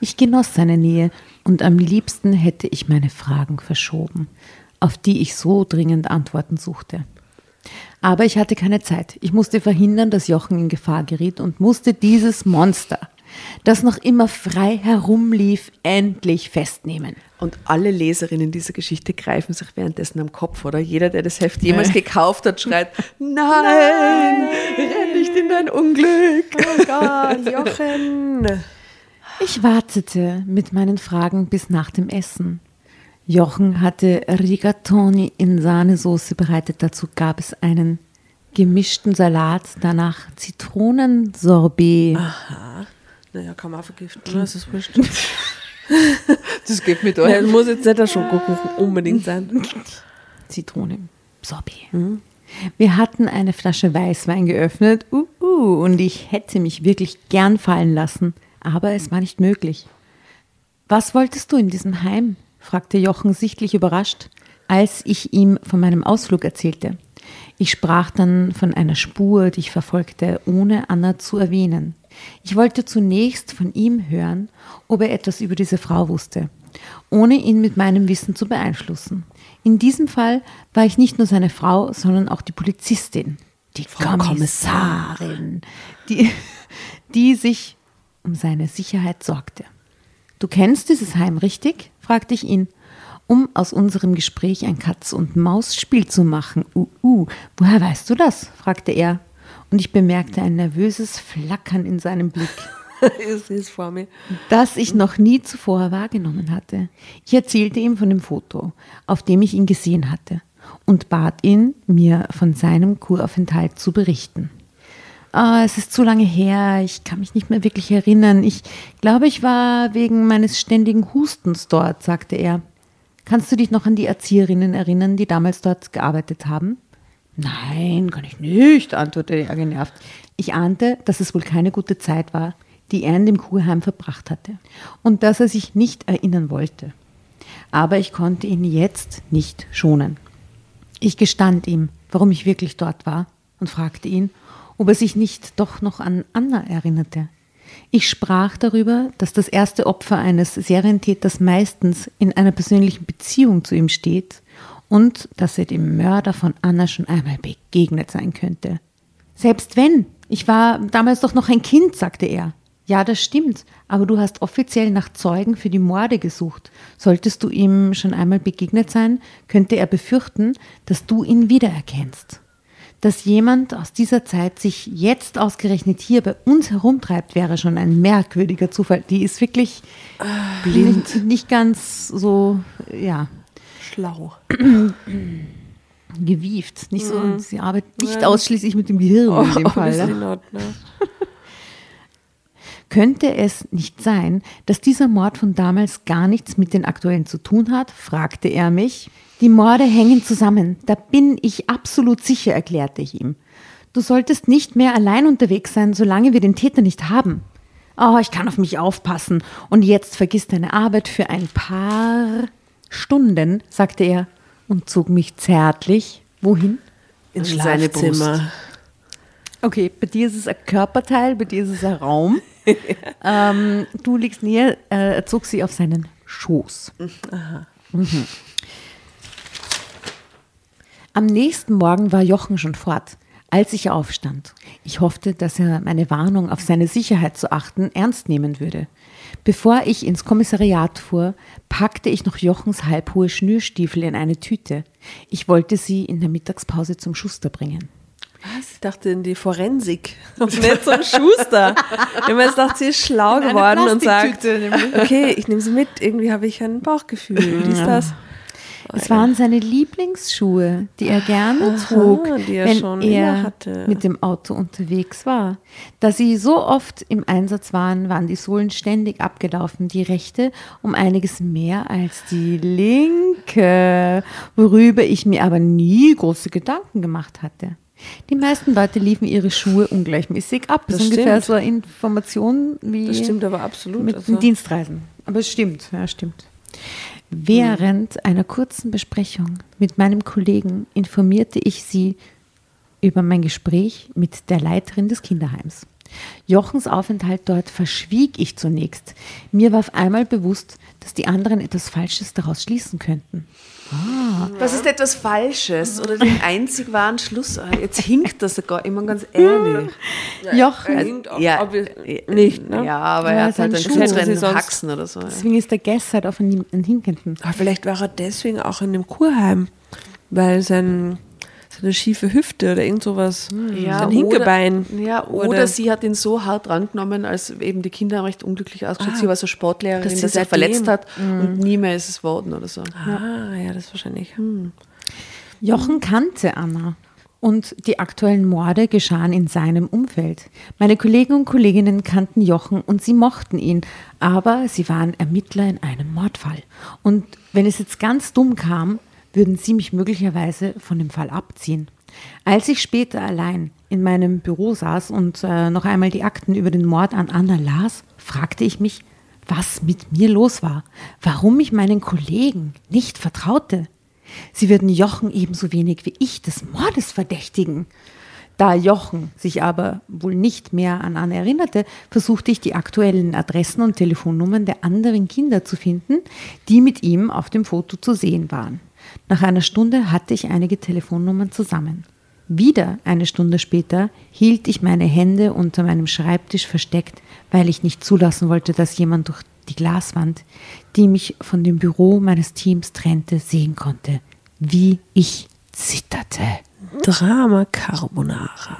Ich genoss seine Nähe und am liebsten hätte ich meine Fragen verschoben, auf die ich so dringend Antworten suchte. Aber ich hatte keine Zeit. Ich musste verhindern, dass Jochen in Gefahr geriet und musste dieses Monster, das noch immer frei herumlief, endlich festnehmen. Und alle Leserinnen dieser Geschichte greifen sich währenddessen am Kopf, oder? Jeder, der das Heft jemals gekauft hat, schreit, nein, renn nicht in dein Unglück. Oh Gott, Jochen. Ich wartete mit meinen Fragen bis nach dem Essen. Jochen hatte Rigatoni in Sahnesoße bereitet. Dazu gab es einen gemischten Salat, danach Zitronensorbet. Naja, kann man auch vergiften, oder? Das ist wurscht. Das geht mit euch. muss jetzt nicht der Schokokuchen unbedingt sein. Zitrone, Sorbet. Wir hatten eine Flasche Weißwein geöffnet uh, uh, und ich hätte mich wirklich gern fallen lassen, aber es war nicht möglich. Was wolltest du in diesem Heim? fragte Jochen sichtlich überrascht, als ich ihm von meinem Ausflug erzählte. Ich sprach dann von einer Spur, die ich verfolgte, ohne Anna zu erwähnen. Ich wollte zunächst von ihm hören, ob er etwas über diese Frau wusste, ohne ihn mit meinem Wissen zu beeinflussen. In diesem Fall war ich nicht nur seine Frau, sondern auch die Polizistin, die Frau Kommissarin, die, die sich um seine Sicherheit sorgte. Du kennst dieses Heim, richtig? fragte ich ihn, um aus unserem Gespräch ein Katz-und-Maus-Spiel zu machen. Uh, uh, woher weißt du das? fragte er. Und ich bemerkte ein nervöses Flackern in seinem Blick, vor mir. das ich noch nie zuvor wahrgenommen hatte. Ich erzählte ihm von dem Foto, auf dem ich ihn gesehen hatte, und bat ihn, mir von seinem Kuraufenthalt zu berichten. Ah, es ist zu lange her, ich kann mich nicht mehr wirklich erinnern. Ich glaube, ich war wegen meines ständigen Hustens dort, sagte er. Kannst du dich noch an die Erzieherinnen erinnern, die damals dort gearbeitet haben? Nein, kann ich nicht, antwortete er genervt. Ich ahnte, dass es wohl keine gute Zeit war, die er in dem Kurheim verbracht hatte und dass er sich nicht erinnern wollte. Aber ich konnte ihn jetzt nicht schonen. Ich gestand ihm, warum ich wirklich dort war und fragte ihn, ob er sich nicht doch noch an Anna erinnerte. Ich sprach darüber, dass das erste Opfer eines Serientäters meistens in einer persönlichen Beziehung zu ihm steht und dass er dem Mörder von Anna schon einmal begegnet sein könnte. Selbst wenn, ich war damals doch noch ein Kind, sagte er. Ja, das stimmt, aber du hast offiziell nach Zeugen für die Morde gesucht. Solltest du ihm schon einmal begegnet sein, könnte er befürchten, dass du ihn wiedererkennst. Dass jemand aus dieser Zeit sich jetzt ausgerechnet hier bei uns herumtreibt, wäre schon ein merkwürdiger Zufall. Die ist wirklich blind. Nicht, nicht ganz so, ja, Schlau. gewieft. Nicht so, sie arbeitet nicht ausschließlich mit dem Gehirn in dem Oh, Fall. ist ja. Könnte es nicht sein, dass dieser Mord von damals gar nichts mit den aktuellen zu tun hat? fragte er mich. Die Morde hängen zusammen, da bin ich absolut sicher, erklärte ich ihm. Du solltest nicht mehr allein unterwegs sein, solange wir den Täter nicht haben. Oh, ich kann auf mich aufpassen. Und jetzt vergiss deine Arbeit für ein paar Stunden, sagte er und zog mich zärtlich. Wohin? Ins In seine Brust. Schlafzimmer. Okay, bei dir ist es ein Körperteil, bei dir ist es ein Raum. ähm, du liegst näher, äh, er zog sie auf seinen Schoß. Mhm. Am nächsten Morgen war Jochen schon fort, als ich aufstand. Ich hoffte, dass er meine Warnung, auf seine Sicherheit zu achten, ernst nehmen würde. Bevor ich ins Kommissariat fuhr, packte ich noch Jochens halbhohe Schnürstiefel in eine Tüte. Ich wollte sie in der Mittagspause zum Schuster bringen. Was? Ich dachte in die Forensik und nicht zum Schuster. ich habe jetzt gedacht, sie ist schlau In geworden und sagt, okay, ich nehme sie mit. Irgendwie habe ich ein Bauchgefühl. Wie ist das? Es waren seine Lieblingsschuhe, die er gerne trug, die er wenn schon er immer hatte. mit dem Auto unterwegs war. Da sie so oft im Einsatz waren, waren die Sohlen ständig abgelaufen, die rechte um einiges mehr als die linke, worüber ich mir aber nie große Gedanken gemacht hatte. Die meisten Leute liefen ihre Schuhe ungleichmäßig ab. Das, Das ist ungefähr stimmt. so eine Information wie Das stimmt aber absolut. mit Also, den Dienstreisen. Aber es stimmt, ja, stimmt. Während einer kurzen Besprechung mit meinem Kollegen informierte ich sie über mein Gespräch mit der Leiterin des Kinderheims. Jochens Aufenthalt dort verschwieg ich zunächst. Mir war auf einmal bewusst, dass die anderen etwas Falsches daraus schließen könnten. Was ist etwas Falsches oder den einzig wahren Schluss? Ah, Jetzt hinkt das sogar immer ganz ehrlich. Jochen, Klingt auch Ja, äh, nicht, ne? Ja, aber Ja, er hat halt sein einen kürzeren Haxen oder so. ja. deswegen ist der Guest halt auf einen, einen Hinkenden. Aber vielleicht war er deswegen auch in dem Kurheim, weil sein, seine schiefe Hüfte oder irgend sowas, sein Hinkebein. Oder, ja, oder, wurde- sie hat ihn so hart rangenommen, als eben die Kinder haben recht unglücklich ausgeschaut. sie war so Sportlehrerin, dass dass sie sich verletzt hat und nie mehr ist es worden oder so. Ah, ja, das wahrscheinlich. Jochen kannte Anna. Und die aktuellen Morde geschahen in seinem Umfeld. Meine Kollegen und Kolleginnen kannten Jochen und sie mochten ihn, aber sie waren Ermittler in einem Mordfall. Und wenn es jetzt ganz dumm kam, würden sie mich möglicherweise von dem Fall abziehen. Als ich später allein in meinem Büro saß und äh, noch einmal die Akten über den Mord an Anna las, fragte ich mich, was mit mir los war, warum ich meinen Kollegen nicht vertraute. Sie würden Jochen ebenso wenig wie ich des Mordes verdächtigen. Da Jochen sich aber wohl nicht mehr an Anne erinnerte, versuchte ich die aktuellen Adressen und Telefonnummern der anderen Kinder zu finden, die mit ihm auf dem Foto zu sehen waren. Nach einer Stunde hatte ich einige Telefonnummern zusammen. Wieder eine Stunde später hielt ich meine Hände unter meinem Schreibtisch versteckt, weil ich nicht zulassen wollte, dass jemand durch die Glaswand, die mich von dem Büro meines Teams trennte, sehen konnte, wie ich zitterte. Drama Carbonara.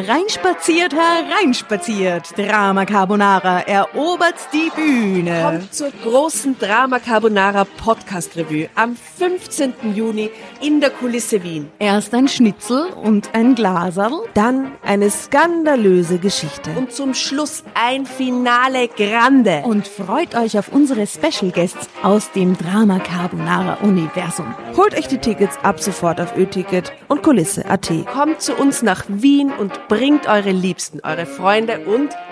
Hereinspaziert, hereinspaziert. Drama Carbonara erobert die Bühne. Kommt zur großen Drama Carbonara Podcast Revue am 15. Juni in der Kulisse Wien. Erst ein Schnitzel und ein Glaserl. Dann eine skandalöse Geschichte. Und zum Schluss ein Finale Grande. Und freut euch auf unsere Special Guests aus dem Drama Carbonara Universum. Holt euch die Tickets ab sofort auf Ö-Ticket und Kulisse.at. Kommt zu uns nach Wien und bringt eure Liebsten, eure Freunde und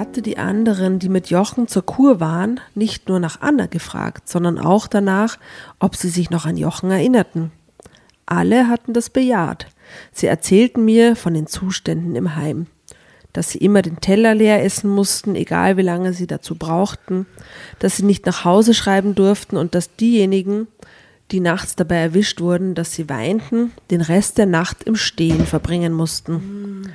Hatte die anderen, die mit Jochen zur Kur waren, nicht nur nach Anna gefragt, sondern auch danach, ob sie sich noch an Jochen erinnerten. Alle hatten das bejaht. Sie erzählten mir von den Zuständen im Heim, dass sie immer den Teller leer essen mussten, egal wie lange sie dazu brauchten, dass sie nicht nach Hause schreiben durften und dass diejenigen, die nachts dabei erwischt wurden, dass sie weinten, den Rest der Nacht im Stehen verbringen mussten.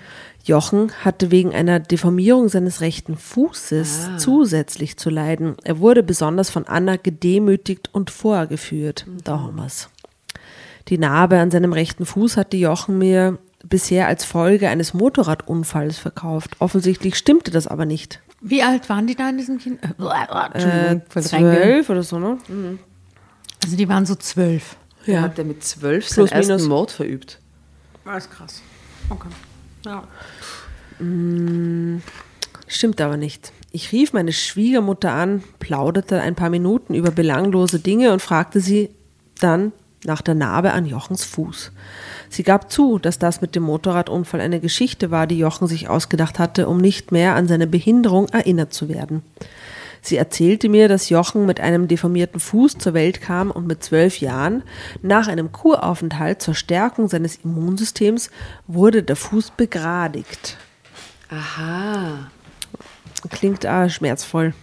Jochen hatte wegen einer Deformierung seines rechten Fußes zusätzlich zu leiden. Er wurde besonders von Anna gedemütigt und vorgeführt. Da haben wir's. Die Narbe an seinem rechten Fuß hatte Jochen mir bisher als Folge eines Motorradunfalls verkauft. Offensichtlich stimmte das aber nicht. Wie alt waren die da in diesem Kind? Äh, Äh, zwölf oder so, ne? Also die waren so zwölf. Ja. Hat er mit zwölf Plus, seinen ersten minus. Mord verübt? Das ist krass. Okay. Ja. Stimmt aber nicht. Ich rief meine Schwiegermutter an, plauderte ein paar Minuten über belanglose Dinge und fragte sie dann nach der Narbe an Jochens Fuß. Sie gab zu, dass das mit dem Motorradunfall eine Geschichte war, die Jochen sich ausgedacht hatte, um nicht mehr an seine Behinderung erinnert zu werden. Sie erzählte mir, dass Jochen mit einem deformierten Fuß zur Welt kam und mit zwölf Jahren nach einem Kuraufenthalt zur Stärkung seines Immunsystems wurde der Fuß begradigt. Aha. Klingt ah, schmerzvoll.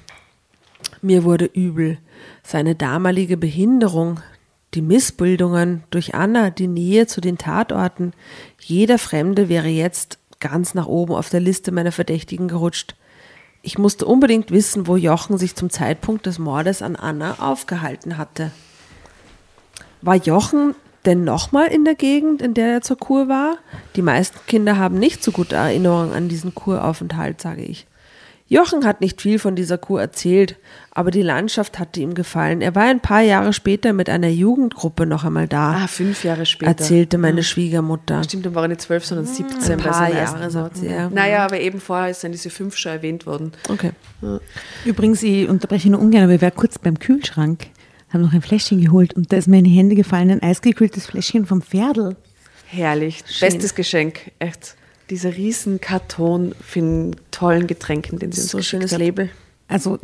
Mir wurde übel. Seine damalige Behinderung, die Missbildungen durch Anna, die Nähe zu den Tatorten. Jeder Fremde wäre jetzt ganz nach oben auf der Liste meiner Verdächtigen gerutscht. Ich musste unbedingt wissen, wo Jochen sich zum Zeitpunkt des Mordes an Anna aufgehalten hatte. War Jochen denn nochmal in der Gegend, in der er zur Kur war? Die meisten Kinder haben nicht so gute Erinnerungen an diesen Kuraufenthalt, sage ich. Jochen hat nicht viel von dieser Kur erzählt, aber die Landschaft hatte ihm gefallen. Er war ein paar Jahre später mit einer Jugendgruppe noch einmal da, Ah, fünf Jahre später. erzählte meine Schwiegermutter. Stimmt, dann war er nicht zwölf, sondern 17 Ein bei paar Jahre, sagt sie, ja. Naja, aber eben vorher sind diese fünf schon erwähnt worden. Okay. Übrigens, ich unterbreche nur ungern, aber ich war kurz beim Kühlschrank, habe noch ein Fläschchen geholt und da ist mir in die Hände gefallen ein eisgekühltes Fläschchen vom Pferdl. Herrlich. Bestes Geschenk. Echt. Dieser riesen Karton für einen tollen Getränken, den sie uns So schönes hat. Label. Also,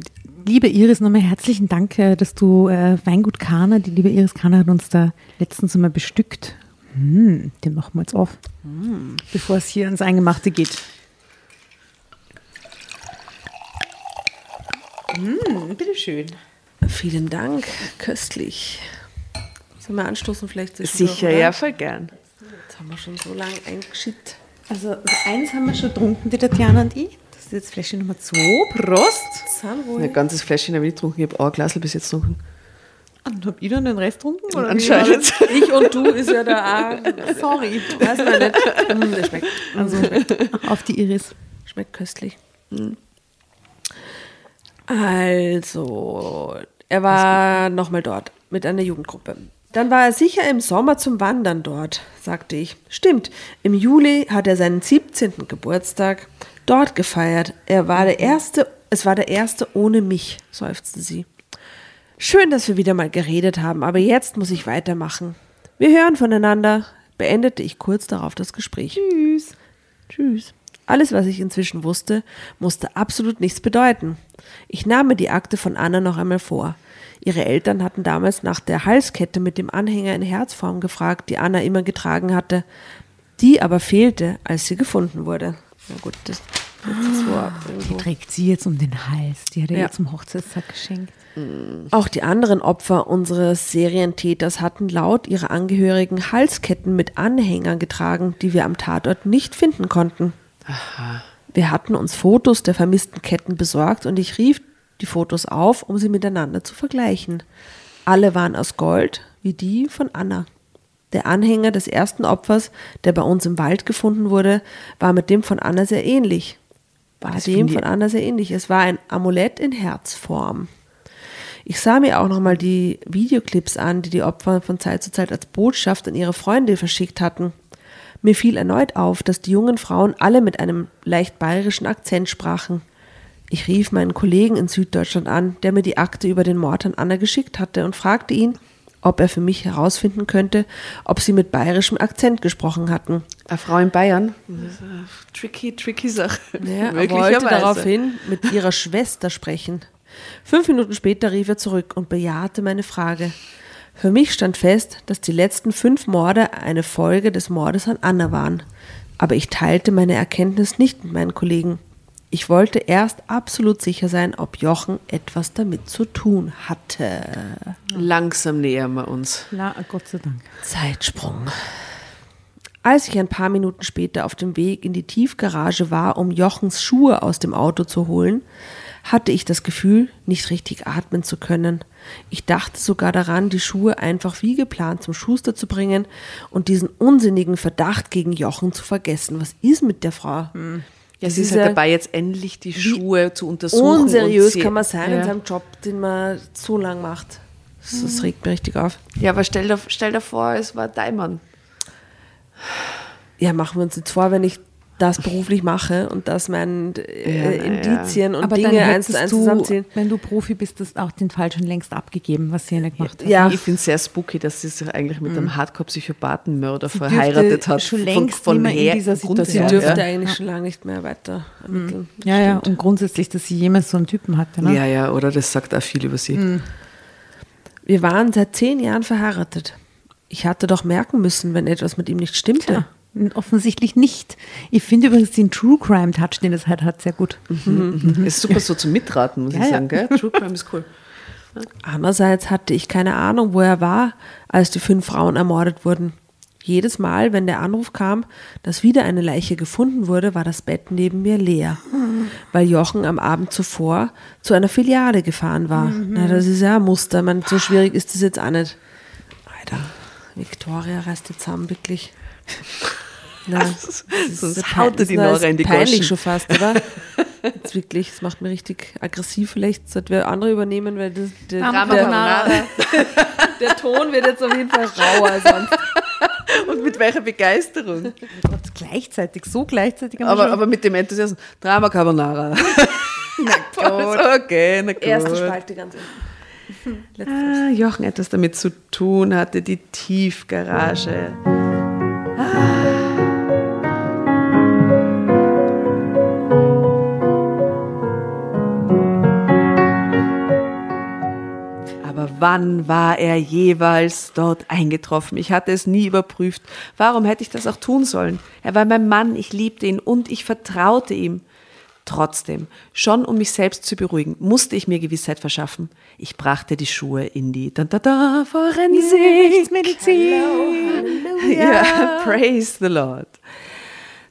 liebe Iris, nochmal herzlichen Dank, äh, dass du äh, Weingut Kahner, die liebe Iris Kahner hat uns da letztens einmal bestückt. Hm, den machen wir jetzt auf, bevor es hier ins Eingemachte geht. Hm, bitteschön. Vielen Dank, köstlich. Sollen wir anstoßen vielleicht? Sicher, oder? ja, voll gern. Jetzt haben wir schon so lange eingeschickt. Also, eins haben wir schon getrunken, die Tatjana und ich. Das ist jetzt Fläschchen Nummer zwei. Prost! Ein ganzes Fläschchen habe ich nicht getrunken. Ich habe auch ein Glas bis jetzt getrunken. Und hab ich dann den Rest getrunken? Oder Anscheinend. Ich und du ist ja da auch. Sorry. Weiß man nicht. Mm, der schmeckt, Also, auf die Iris. schmeckt köstlich. Also, er war nochmal dort mit einer Jugendgruppe. Dann war er sicher im Sommer zum Wandern dort, sagte ich. Stimmt, im Juli hat er seinen 17. Geburtstag dort gefeiert. Er war der erste, es war der erste ohne mich, seufzte sie. Schön, dass wir wieder mal geredet haben, aber jetzt muss ich weitermachen. Wir hören voneinander, beendete ich kurz darauf das Gespräch. Tschüss. Tschüss. Alles, was ich inzwischen wusste, musste absolut nichts bedeuten. Ich nahm mir die Akte von Anna noch einmal vor. Ihre Eltern hatten damals nach der Halskette mit dem Anhänger in Herzform gefragt, die Anna immer getragen hatte. Die aber fehlte, als sie gefunden wurde. Na gut, das, das irgendwo. Trägt sie jetzt um den Hals. Die hat er Ja. ihr zum Hochzeitstag geschenkt. Auch die anderen Opfer unseres Serientäters hatten laut ihrer Angehörigen Halsketten mit Anhängern getragen, die wir am Tatort nicht finden konnten. Wir hatten uns Fotos der vermissten Ketten besorgt und ich rief die Fotos auf, um sie miteinander zu vergleichen. Alle waren aus Gold, wie die von Anna. Der Anhänger des ersten Opfers, der bei uns im Wald gefunden wurde, war mit dem von Anna sehr ähnlich. War Das dem von Anna sehr ähnlich. Es war ein Amulett in Herzform. Ich sah mir auch nochmal die Videoclips an, die die Opfer von Zeit zu Zeit als Botschaft an ihre Freunde verschickt hatten. Mir fiel erneut auf, dass die jungen Frauen alle mit einem leicht bayerischen Akzent sprachen. Ich rief meinen Kollegen in Süddeutschland an, der mir die Akte über den Mord an Anna geschickt hatte und fragte ihn, ob er für mich herausfinden könnte, ob sie mit bayerischem Akzent gesprochen hatten. Eine Frau in Bayern. Das ist eine tricky, tricky Sache. Ja, er wollte daraufhin mit ihrer Schwester sprechen. Fünf Minuten später rief er zurück und bejahte meine Frage. Für mich stand fest, dass die letzten fünf Morde eine Folge des Mordes an Anna waren. Aber ich teilte meine Erkenntnis nicht mit meinen Kollegen. Ich wollte erst absolut sicher sein, ob Jochen etwas damit zu tun hatte. Langsam nähern wir uns. Na, Gott sei Dank. Zeitsprung. Als ich ein paar Minuten später auf dem Weg in die Tiefgarage war, um Jochens Schuhe aus dem Auto zu holen, hatte ich das Gefühl, nicht richtig atmen zu können. Ich dachte sogar daran, die Schuhe einfach wie geplant zum Schuster zu bringen und diesen unsinnigen Verdacht gegen Jochen zu vergessen. Was ist mit der Frau? Ja, sie ist halt ja dabei, jetzt endlich die Schuhe zu untersuchen. Unseriös kann man sein in ja. seinem Job, den man so lang macht. Das, das regt mich richtig auf. Ja, aber stell dir, stell dir vor, es war dein Mann. Ja, machen wir uns jetzt vor, wenn ich das beruflich mache und das meinen äh, Ja, Indizien und Aber Dinge eins zu eins du, zusammenziehen. wenn du Profi bist, das auch den Fall schon längst abgegeben, was sie ja gemacht hat. Ja, Ich finde es sehr spooky, dass sie sich eigentlich mit einem Hardcore-Psychopathenmörder verheiratet hat. schon längst nicht mehr in her- dieser Grund Situation sie dürfte ja. eigentlich schon lange nicht mehr weiter ermitteln. Ja, ja, und grundsätzlich, dass sie jemals so einen Typen hatte. Ne? Ja, ja, oder das sagt auch viel über sie. Wir waren seit zehn Jahren verheiratet. Ich hatte doch merken müssen, wenn etwas mit ihm nicht stimmte. Ja, offensichtlich nicht. Ich finde übrigens den True Crime Touch, den es halt hat, sehr gut. Ist super so zum Mitraten, muss Ja, ich ja. sagen. Gell? True Crime ist cool. Andererseits hatte ich keine Ahnung, wo er war, als die fünf Frauen ermordet wurden. Jedes Mal, wenn der Anruf kam, dass wieder eine Leiche gefunden wurde, war das Bett neben mir leer, weil Jochen am Abend zuvor zu einer Filiale gefahren war. Na, das ist ja ein Muster, man, so schwierig ist das jetzt auch nicht. Alter, Victoria reißt jetzt zusammen, wirklich. Nein, das ist, Sonst haut er die ist- das Nora in die ist peinlich Goschen. schon fast, oder? Jetzt wirklich, das macht mir richtig aggressiv. Vielleicht sollten wir andere übernehmen, weil das, der, Drama der, Carbonara. der Ton wird jetzt auf jeden Fall rauer als sonst. Und mit welcher Begeisterung. Und gleichzeitig, so gleichzeitig. Aber, aber mit dem Enthusiasmus. Drama Carbonara. na gut. Okay, na gut. Erste Spalte ganz unten. Ah, Jochen etwas damit zu tun hatte, die Tiefgarage. Aber wann war er jeweils dort eingetroffen? Ich hatte es nie überprüft. Warum hätte ich das auch tun sollen? Er war mein Mann, ich liebte ihn und ich vertraute ihm. Trotzdem, schon um mich selbst zu beruhigen, musste ich mir Gewissheit verschaffen. Ich brachte die Schuhe in die da, da, da, Forensik. Ja, praise the Lord.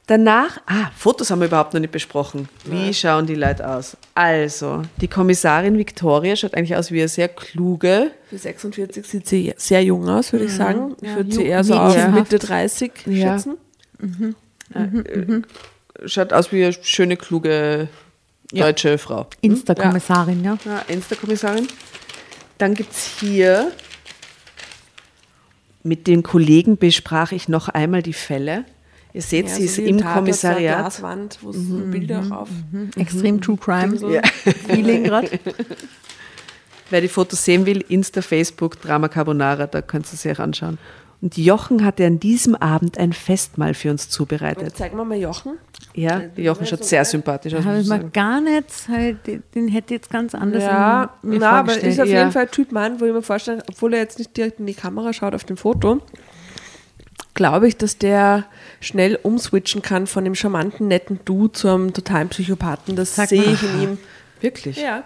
Danach, ah, Fotos haben wir überhaupt noch nicht besprochen. Wie schauen die Leute aus? Also, die Kommissarin Victoria schaut eigentlich aus wie eine sehr kluge, Für 46 sieht sie sehr jung aus, würde ich sagen. Ich würde sie eher so auf. Mitte 30 Ja. schätzen. schaut aus wie eine schöne, kluge deutsche Frau. Insta-Kommissarin, ja. Ja, Insta-Kommissarin. Dann gibt es hier, mit den Kollegen besprach ich noch einmal die Fälle. Ihr seht, Ja, sie so ist im eine Kommissariat. Glaswand, wo es Bilder auch auf. Extrem True Crime. So. Ja. Feeling gerade. Wer die Fotos sehen will, Insta, Facebook, Drama Carbonara, da könnt ihr sie euch anschauen. Und Jochen hatte an diesem Abend ein Festmahl für uns zubereitet. Zeig mal mal Jochen. Ja, Jochen schaut sehr sympathisch aus. Habe ich sagen. gar nicht, halt, den- hätte ich jetzt ganz anders Ja, mir na, aber ist auf ja. jeden Fall ein Typ Mann, wo ich mir vorstelle, obwohl er jetzt nicht direkt in die Kamera schaut auf dem Foto, glaube ich, dass der schnell umswitchen kann von dem charmanten, netten Du zu einem totalen Psychopathen. Das sehe ich in ihm. Wirklich? Ja.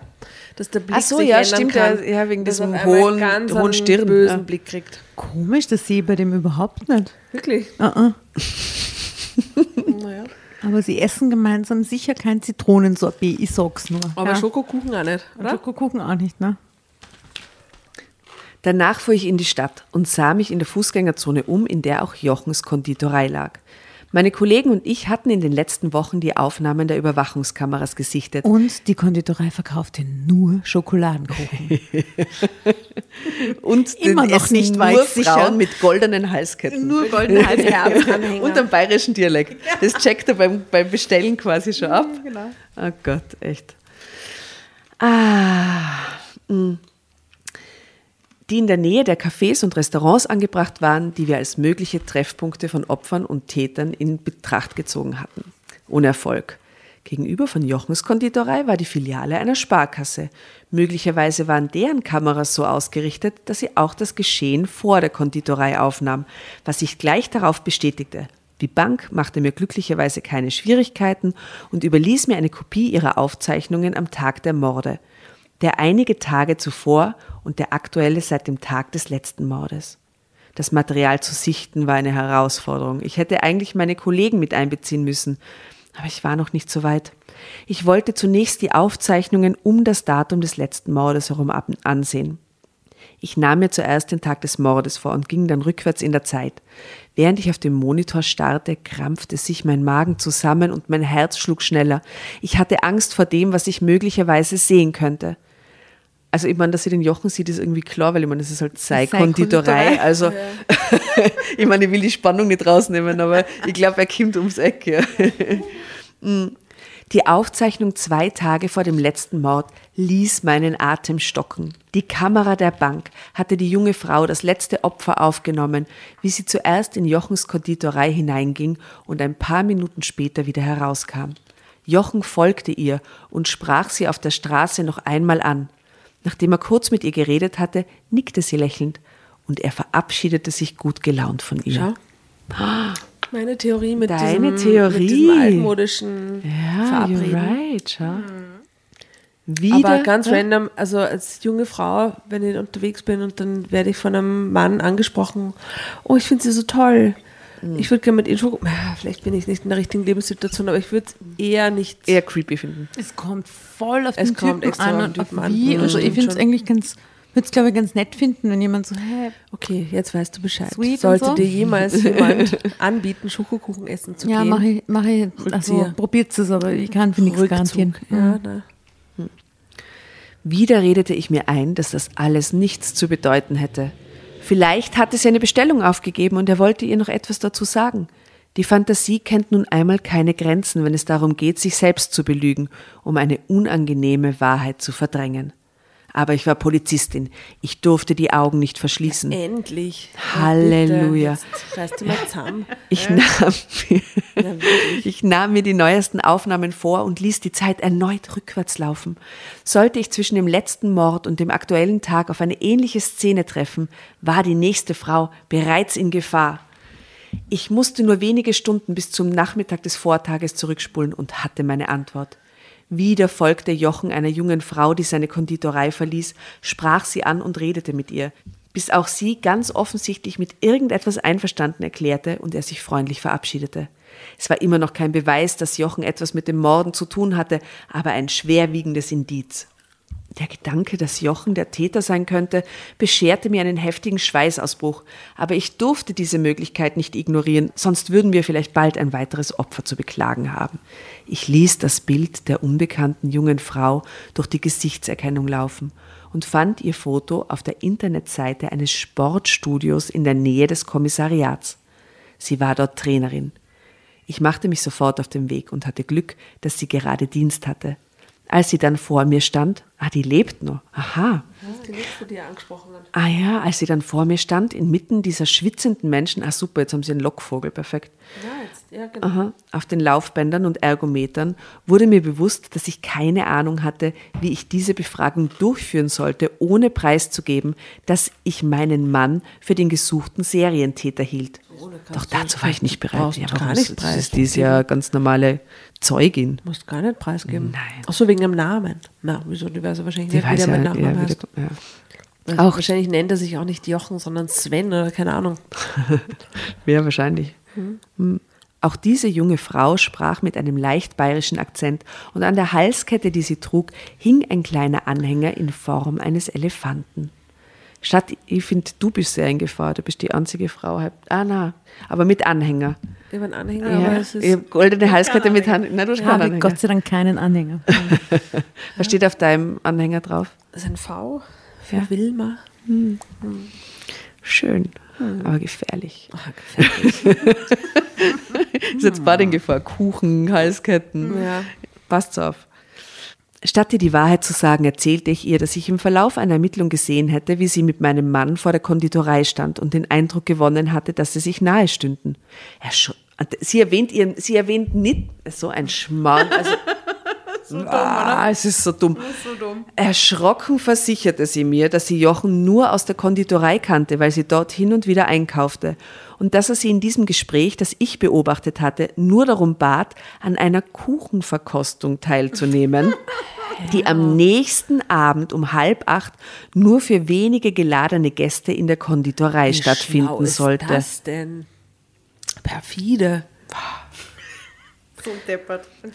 Dass der Blick Ach so, sich ja, stimmt, kann, ja, wegen diesem hohen- ganz hohen Stirn, bösen ja. Blick kriegt. Komisch, das sehe ich bei dem überhaupt nicht. Wirklich? Uh-uh. Naja. Aber sie essen gemeinsam sicher kein Zitronensorbet, ich sag's nur. Aber ja. Schokokuchen auch nicht, oder? Schokokuchen auch nicht, ne? Danach fuhr ich in die Stadt und sah mich in der Fußgängerzone um, in der auch Jochens Konditorei lag. Meine Kollegen und ich hatten in den letzten Wochen die Aufnahmen der Überwachungskameras gesichtet. Und die Konditorei verkaufte nur Schokoladenkuchen. Und Immer noch essen nicht, nur ich sicher. Frauen mit goldenen Halsketten. nur goldene Herzanhänger. Und am bayerischen Dialekt. Das checkt er beim, beim Bestellen quasi schon ab. genau. Oh Gott, echt. Ah. mm. Die in der Nähe der Cafés und Restaurants angebracht waren, die wir als mögliche Treffpunkte von Opfern und Tätern in Betracht gezogen hatten. Ohne Erfolg. Gegenüber von Jochens Konditorei war die Filiale einer Sparkasse. Möglicherweise waren deren Kameras so ausgerichtet, dass sie auch das Geschehen vor der Konditorei aufnahm, was sich gleich darauf bestätigte. Die Bank machte mir glücklicherweise keine Schwierigkeiten und überließ mir eine Kopie ihrer Aufzeichnungen am Tag der Morde, der einige Tage zuvor und der aktuelle seit dem Tag des letzten Mordes. Das Material zu sichten war eine Herausforderung. Ich hätte eigentlich meine Kollegen mit einbeziehen müssen, aber ich war noch nicht so weit. Ich wollte zunächst die Aufzeichnungen um das Datum des letzten Mordes herum ansehen. Ich nahm mir zuerst den Tag des Mordes vor und ging dann rückwärts in der Zeit. Während ich auf dem Monitor starrte, krampfte sich mein Magen zusammen und mein Herz schlug schneller. Ich hatte Angst vor dem, was ich möglicherweise sehen könnte. Also ich meine, dass sie den Jochen sieht, ist irgendwie klar, weil ich meine, das ist halt sei Konditorei. Also ja. ich meine, ich will die Spannung nicht rausnehmen, aber ich glaube, er kommt ums Eck. Ja. Mm. Die Aufzeichnung zwei Tage vor dem letzten Mord ließ meinen Atem stocken. Die Kamera der Bank hatte die junge Frau das letzte Opfer aufgenommen, wie sie zuerst in Jochens Konditorei hineinging und ein paar Minuten später wieder herauskam. Jochen folgte ihr und sprach sie auf der Straße noch einmal an. Nachdem er kurz mit ihr geredet hatte, nickte sie lächelnd und er verabschiedete sich gut gelaunt von ihr. Schau. Meine Theorie mit, Deine diesem, Theorie. mit diesem altmodischen Ja, Verabreden. you're right. Schau. Wieder, Aber ganz random, also als junge Frau, wenn ich unterwegs bin und dann werde ich von einem Mann angesprochen, oh, ich finde sie so toll. Hm. Ich würde gerne mit ihnen schon, ja, vielleicht bin ich nicht in der richtigen Lebenssituation, aber ich würde es eher nicht. eher creepy finden. Es kommt voll auf Es den kommt Typen an und Typen auf an. wie. Mhm, Also ich finde es eigentlich ganz, würde es glaube ich ganz nett finden, wenn jemand so, hey, Okay, jetzt weißt du Bescheid. Sweet und Sollte so. dir jemals jemand anbieten, Schokokuchen essen zu ja, gehen? mache ich, mach ich, also probiert es, aber ich kann für nichts garantieren. Ja, na. Wieder redete ich mir ein, dass das alles nichts zu bedeuten hätte. Vielleicht hatte sie eine Bestellung aufgegeben und er wollte ihr noch etwas dazu sagen. Die Fantasie kennt nun einmal keine Grenzen, wenn es darum geht, sich selbst zu belügen, um eine unangenehme Wahrheit zu verdrängen. Aber ich war Polizistin. Ich durfte die Augen nicht verschließen. Endlich. Halleluja. Ja, bitte, Jetzt du mal zusammen. Ich nahm, mir, ich nahm mir die neuesten Aufnahmen vor und ließ die Zeit erneut rückwärts laufen. Sollte ich zwischen dem letzten Mord und dem aktuellen Tag auf eine ähnliche Szene treffen, war die nächste Frau bereits in Gefahr. Ich musste nur wenige Stunden bis zum Nachmittag des Vortages zurückspulen und hatte meine Antwort. Wieder folgte Jochen einer jungen Frau, die seine Konditorei verließ, sprach sie an und redete mit ihr, bis auch sie ganz offensichtlich mit irgendetwas einverstanden erklärte und er sich freundlich verabschiedete. Es war immer noch kein Beweis, dass Jochen etwas mit dem Morden zu tun hatte, aber ein schwerwiegendes Indiz. Der Gedanke, dass Jochen der Täter sein könnte, bescherte mir einen heftigen Schweißausbruch, aber ich durfte diese Möglichkeit nicht ignorieren, sonst würden wir vielleicht bald ein weiteres Opfer zu beklagen haben. Ich ließ das Bild der unbekannten jungen Frau durch die Gesichtserkennung laufen und fand ihr Foto auf der Internetseite eines Sportstudios in der Nähe des Kommissariats. Sie war dort Trainerin. Ich machte mich sofort auf den Weg und hatte Glück, dass sie gerade Dienst hatte. Als sie dann vor mir stand, ah, die lebt noch, aha. Die nächste, die er angesprochen hat. Ah ja, als sie dann vor mir stand, inmitten dieser schwitzenden Menschen, ah super, jetzt haben sie einen Lockvogel, perfekt. Ja, jetzt, ja, genau. Aha, auf den Laufbändern und Ergometern wurde mir bewusst, dass ich keine Ahnung hatte, wie ich diese Befragung durchführen sollte, ohne preiszugeben, dass ich meinen Mann für den gesuchten Serientäter hielt. Doch dazu war ich nicht bereit. Ja, gar warum? nicht Das ist dies ja ganz normale Zeugin. Musst gar nicht preisgeben. Nein. Ach so, wegen dem Namen. Na, wieso? Die weiß er wahrscheinlich Die nicht, wie weiß der ja, mit ja, wie heißt. der- ja. Also Auch- Wahrscheinlich nennt er sich auch nicht Jochen, sondern Sven oder keine Ahnung. Ja, wahrscheinlich. Hm. Auch diese junge Frau sprach mit einem leicht bayerischen Akzent und an der Halskette, die sie trug, hing ein kleiner Anhänger in Form eines Elefanten. Statt, ich finde, du bist sehr in Gefahr, du bist die einzige Frau. Ah, na, aber mit Anhänger. Ich habe einen Anhänger, Ja, aber es ich ist. hab goldene Halskette mit Hand. Nein, du hast Ich keinen habe Anhänger. Gott sei Dank keinen Anhänger. Was steht auf deinem Anhänger drauf? Das ist ein V für Ja. Wilma. Schön, aber gefährlich. Ah, gefällt ist jetzt in Gefahr. Kuchen, Halsketten. Ja. Passt auf. Statt ihr die Wahrheit zu sagen, erzählte ich ihr, dass ich im Verlauf einer Ermittlung gesehen hätte, wie sie mit meinem Mann vor der Konditorei stand und den Eindruck gewonnen hatte, dass sie sich nahe stünden. Sie erwähnt ihren, sie erwähnt nicht, so ein Schmarrn, also, ah, es ist so dumm. Erschrocken versicherte sie mir, dass sie Jochen nur aus der Konditorei kannte, weil sie dort hin und wieder einkaufte und dass er sie in diesem Gespräch, das ich beobachtet hatte, nur darum bat, an einer Kuchenverkostung teilzunehmen, die am nächsten Abend um halb acht nur für wenige geladene Gäste in der Konditorei Wie stattfinden schlau ist sollte. das denn? Perfide.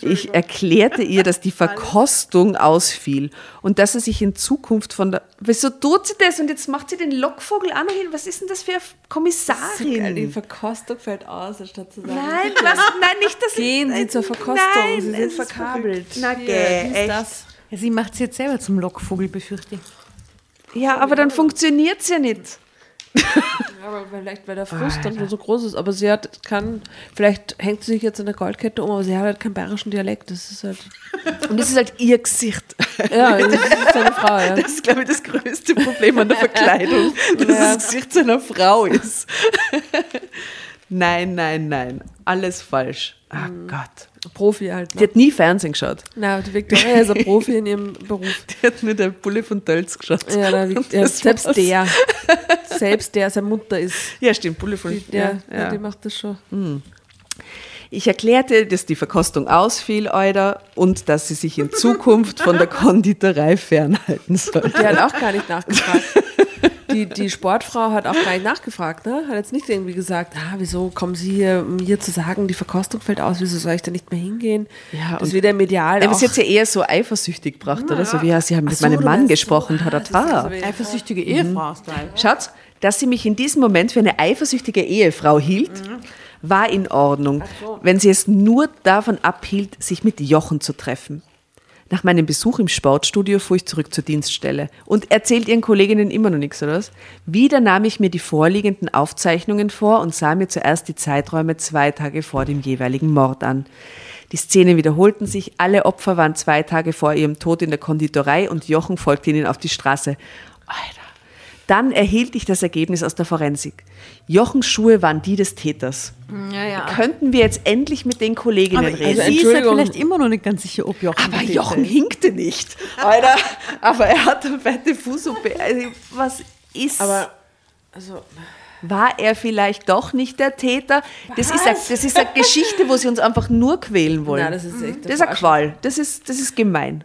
Ich erklärte ihr, dass die Verkostung ausfiel und dass er sich in Zukunft von der. Wieso tut sie das? Und jetzt macht sie den Lockvogel auch noch hin. Was ist denn das für eine Kommissarin? Die Verkostung fällt aus, anstatt zu sagen. Nein, was, nein, nicht das. Gehen Sie zur Verkostung, Nein, Sie sind ist verkabelt. Na, echt. das. Ja, sie macht es jetzt selber zum Lockvogel, befürchte ich. Ja, aber dann funktioniert es ja nicht. Ja, aber vielleicht, weil der Frust dann schon so groß ist. Aber sie hat kann, vielleicht hängt sie sich jetzt an der Goldkette um, aber sie hat halt keinen bayerischen Dialekt. Das ist halt. Und das ist halt ihr Gesicht. Ja, das ist eine Frau, ja. Das ist, glaube ich, das größte Problem an der Verkleidung, dass Ja. das Gesicht zu einer Frau ist. Nein, nein, nein. Alles falsch. Ah Gott. Profi halt. Die Ne? hat nie Fernsehen geschaut. Na, die Victoria ist ein Profi in ihrem Beruf. Die hat nur der Bulle von Tölz geschaut. Ja, na, Vic- ja, selbst war's. der. Selbst der seine Mutter ist. Ja, stimmt, Bulle von Die, der, ja, ja, ja. die macht das schon. Ich erklärte, dass die Verkostung ausfiel, Euder, und dass sie sich in Zukunft von der Konditorei fernhalten soll. Die hat auch gar nicht nachgefragt. Die, die Sportfrau hat auch gar nicht nachgefragt, ne? Hat jetzt nicht irgendwie gesagt, ah, wieso kommen Sie hier, um hier zu sagen, die Verkostung fällt aus, wieso soll ich da nicht mehr hingehen? Ja, das ja medial Ja, aber sie hat ja eher so eifersüchtig gebracht, oder? So wie, ja, sie haben mit so, meinem Mann gesprochen, so, ah, das ist tata. also wie- Eifersüchtige Ehefrau da. Schaut, dass sie mich in diesem Moment für eine eifersüchtige Ehefrau hielt, war in Ordnung, wenn sie es nur davon abhielt, sich mit Jochen zu treffen. Nach meinem Besuch im Sportstudio fuhr ich zurück zur Dienststelle und erzählt ihren Kolleginnen immer noch nichts, oder was? Wieder nahm ich mir die vorliegenden Aufzeichnungen vor und sah mir zuerst die Zeiträume zwei Tage vor dem jeweiligen Mord an. Die Szenen wiederholten sich, alle Opfer waren zwei Tage vor ihrem Tod in der Konditorei und Jochen folgte ihnen auf die Straße. Alter. Dann erhielt ich das Ergebnis aus der Forensik. Jochens Schuhe waren die des Täters. Ja, ja. Könnten wir jetzt endlich mit den Kolleginnen Aber reden? sie ist halt Entschuldigung. vielleicht immer noch nicht ganz sicher, ob Jochen Aber Jochen ist. hinkte nicht. Alter, aber er hat eine fette Fußsuppe. Also, was ist. aber, also, war er vielleicht doch nicht der Täter? Das ist, eine, das ist eine Geschichte, wo sie uns einfach nur quälen wollen. Nein, das ist echt Das ist eine Qual. Das ist, das ist gemein.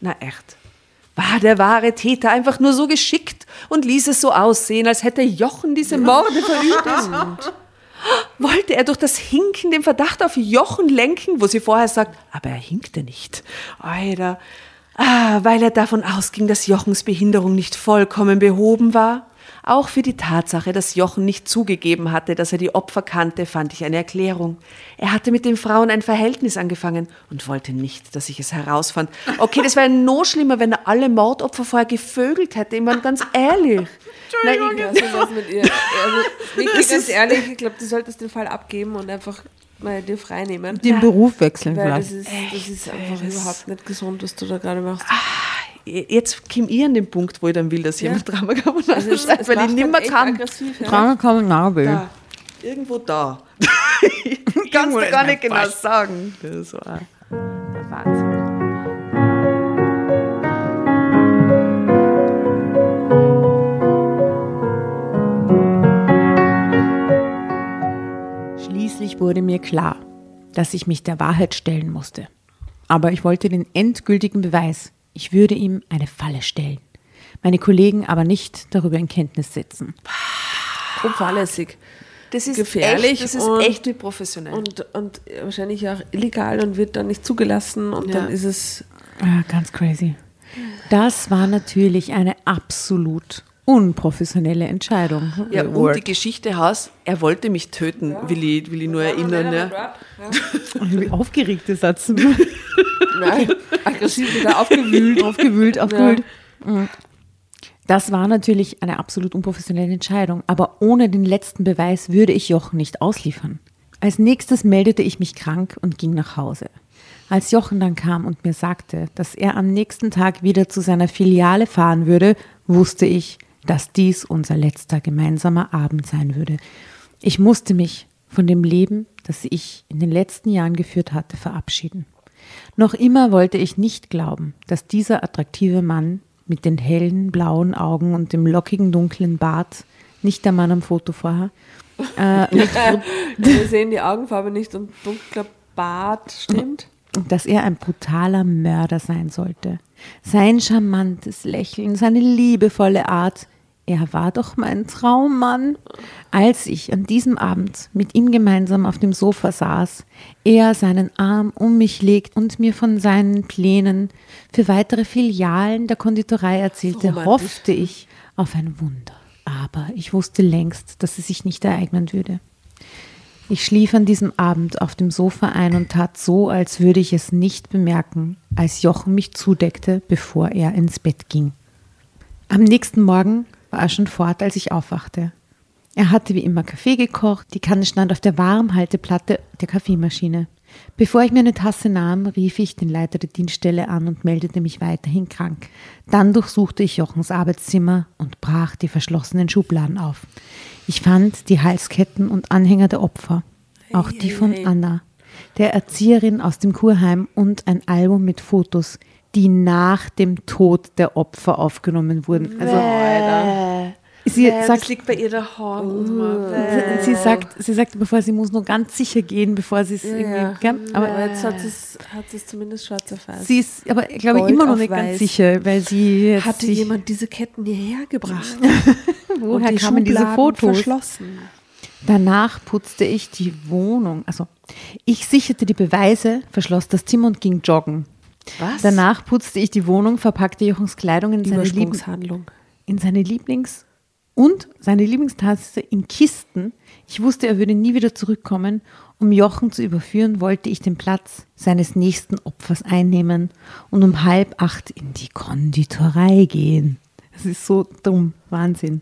Na echt. War der wahre Täter einfach nur so geschickt und ließ es so aussehen, als hätte Jochen diese Morde verübt? Wollte er durch das Hinken den Verdacht auf Jochen lenken, wo sie vorher sagt, aber er hinkte nicht. Alter. Ah, weil er davon ausging, dass Jochens Behinderung nicht vollkommen behoben war. Auch für die Tatsache, dass Jochen nicht zugegeben hatte, dass er die Opfer kannte, fand ich eine Erklärung. Er hatte mit den Frauen ein Verhältnis angefangen und wollte nicht, dass ich es herausfand. Okay, das wäre noch schlimmer, wenn er alle Mordopfer vorher gevögelt hätte. Ich meine, ganz ehrlich. Nein, ich, ja, so was mit ihr. Also, wirklich ganz ehrlich, ich glaube, du solltest den Fall abgeben und einfach mal dir frei nehmen. Den Beruf wechseln Weil das vielleicht. ist, das ist einfach überhaupt nicht gesund, was du da gerade machst. Jetzt komme ich an den Punkt, wo ich dann will, dass jemand Drama Carbonara Also es- schreibt, es weil ich nicht mehr echt kann. aggressiv, ja. Drama Carbonara. Da. Irgendwo da. ich kann es dir gar nicht genau sagen. Das ein der Wahnsinn. Schließlich wurde mir klar, dass ich mich der Wahrheit stellen musste. Aber ich wollte den endgültigen Beweis. Ich würde ihm eine Falle stellen. Meine Kollegen aber nicht darüber in Kenntnis setzen. Und fahrlässig. Das ist Gefährlich Echt, das ist und- echt nicht professionell. Und, und wahrscheinlich auch illegal und wird dann nicht zugelassen und Ja. dann ist es. Ja, ganz crazy. Das war natürlich eine absolut unprofessionelle Entscheidung. ja, und word. die Geschichte heißt, er wollte mich töten, will, ich, will ich nur erinnern. Ja. Wie aufgeregt der Satz. Nein, aggressiv wieder aufgewühlt. aufgewühlt, aufgewühlt. Mhm. Das war natürlich eine absolut unprofessionelle Entscheidung, aber ohne den letzten Beweis würde ich Jochen nicht ausliefern. Als nächstes meldete ich mich krank und ging nach Hause. Als Jochen dann kam und mir sagte, dass er am nächsten Tag wieder zu seiner Filiale fahren würde, wusste ich, dass dies unser letzter gemeinsamer Abend sein würde. Ich musste mich von dem Leben, das ich in den letzten Jahren geführt hatte, verabschieden. Noch immer wollte ich nicht glauben, dass dieser attraktive Mann mit den hellen blauen Augen und dem lockigen dunklen Bart, nicht der Mann am Foto vorher, äh, Wir sehen die Augenfarbe nicht und dunkler Bart stimmt. dass er ein brutaler Mörder sein sollte. Sein charmantes Lächeln, seine liebevolle Art, er war doch mein Traummann. Als ich an diesem Abend mit ihm gemeinsam auf dem Sofa saß, er seinen Arm um mich legt und mir von seinen Plänen für weitere Filialen der Konditorei erzählte, romantisch. hoffte ich auf ein Wunder. Aber ich wusste längst, dass es sich nicht ereignen würde. Ich schlief an diesem Abend auf dem Sofa ein und tat so, als würde ich es nicht bemerken, als Jochen mich zudeckte, bevor er ins Bett ging. Am nächsten Morgen war er schon fort, als ich aufwachte. Er hatte wie immer Kaffee gekocht, die Kanne stand auf der Warmhalteplatte der Kaffeemaschine. Bevor ich mir eine Tasse nahm, rief ich den Leiter der Dienststelle an und meldete mich weiterhin krank. Dann durchsuchte ich Jochens Arbeitszimmer und brach die verschlossenen Schubladen auf. Ich fand die Halsketten und Anhänger der Opfer, auch die von Anna, der Erzieherin aus dem Kurheim und ein Album mit Fotos, die nach dem Tod der Opfer aufgenommen wurden. Also sie das sagt, liegt bei ihr daheim. sie, sie sagt, sie sagt, bevor sie muss nur ganz sicher gehen, bevor sie es irgendwie. gell? Aber Aber jetzt hat es, hat es zumindest schwarz auf weiß. sie ist, aber glaube ich immer noch nicht ganz weiß. sicher, weil sie jetzt Hatte sich, jemand diese Ketten hierher gebracht? woher die kamen diese Schubladen Fotos? verschlossen. Danach putzte ich die Wohnung. Also ich sicherte die Beweise, verschloss das Zimmer und ging joggen. Was? Danach putzte ich die Wohnung, verpackte Jochens Kleidung in seine, Lieb Übersprungshandlung. in seine Lieblings- und seine Lieblingstasse in Kisten. Ich wusste, er würde nie wieder zurückkommen. Um Jochen zu überführen, wollte ich den Platz seines nächsten Opfers einnehmen und um halb acht in die Konditorei gehen. Das ist so dumm, Wahnsinn.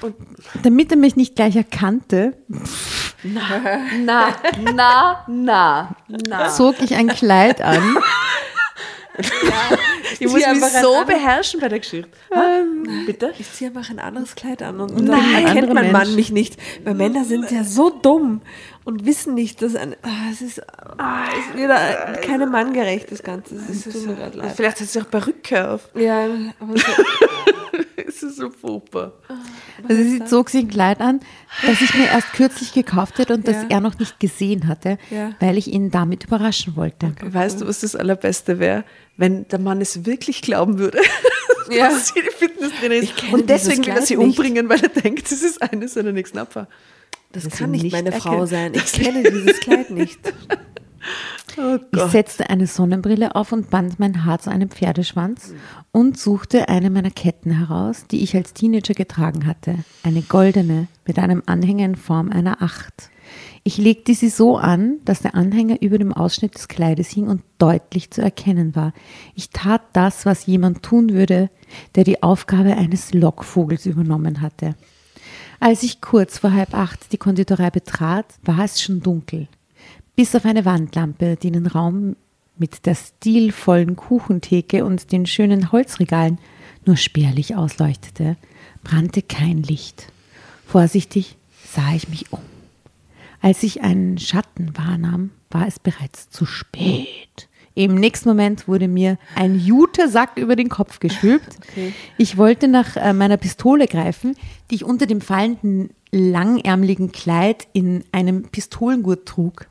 Und damit er mich nicht gleich erkannte, Na, na, na, na. zog ich ein Kleid an. Ich muss mich so beherrschen bei der Geschichte. Bitte? Ich ziehe einfach ein anderes Kleid an und Nein. dann erkennt mein Mann Mensch. mich nicht. Weil Männer sind ja so dumm und wissen nicht, dass ein, ah, es ist, ah, ist wieder keine manngerecht, das Ganze. Es mir gerade leid. Vielleicht hat sie auch Perücke auf. Ja, aber so, Es ist so furchtbar. Also sie zog sich ein Kleid an, das ich mir erst kürzlich gekauft hatte und das Ja. er noch nicht gesehen hatte, Ja. weil ich ihn damit überraschen wollte. Weißt du, was das Allerbeste wäre? Wenn der Mann es wirklich glauben würde, Ja. dass sie die Fitnesstrainerin ist. kenne Und deswegen will er sie umbringen, weil er denkt, das ist eine seiner nächsten Opfer. das sie kann nicht nicht meine Frau erkennt. sein. Ich kenne dieses Kleid nicht. Oh Ich setzte eine Sonnenbrille auf und band mein Haar zu einem Pferdeschwanz und suchte eine meiner Ketten heraus, die ich als Teenager getragen hatte. Eine goldene mit einem Anhänger in Form einer Acht. Ich legte sie so an, dass der Anhänger über dem Ausschnitt des Kleides hing und deutlich zu erkennen war. Ich tat das, was jemand tun würde, der die Aufgabe eines Lockvogels übernommen hatte. Als ich kurz vor halb acht die Konditorei betrat, war es schon dunkel. Bis auf eine Wandlampe, die den Raum mit der stilvollen Kuchentheke und den schönen Holzregalen nur spärlich ausleuchtete, brannte kein Licht. Vorsichtig sah ich mich um. Als ich einen Schatten wahrnahm, war es bereits zu spät. Im nächsten Moment wurde mir ein Jutesack über den Kopf gestülpt. Ich wollte nach äh, meiner Pistole greifen, die ich unter dem fallenden langärmeligen Kleid in einem Pistolengurt trug,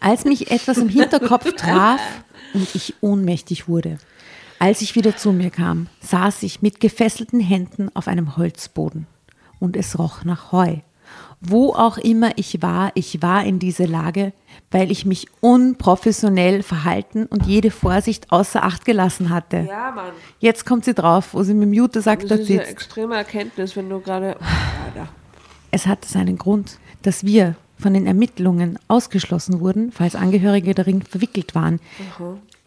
als mich etwas im Hinterkopf traf und ich ohnmächtig wurde. Als ich wieder zu mir kam, saß ich mit gefesselten Händen auf einem Holzboden und es roch nach Heu. Wo auch immer ich war, ich war in dieser Lage, weil ich mich unprofessionell verhalten und jede Vorsicht außer Acht gelassen hatte. Ja, Mann. Jetzt kommt sie drauf, wo sie mit dem Jutesack Das dort ist eine extreme Erkenntnis, wenn du gerade. Es hatte seinen Grund, dass wir von den Ermittlungen ausgeschlossen wurden, falls Angehörige darin verwickelt waren.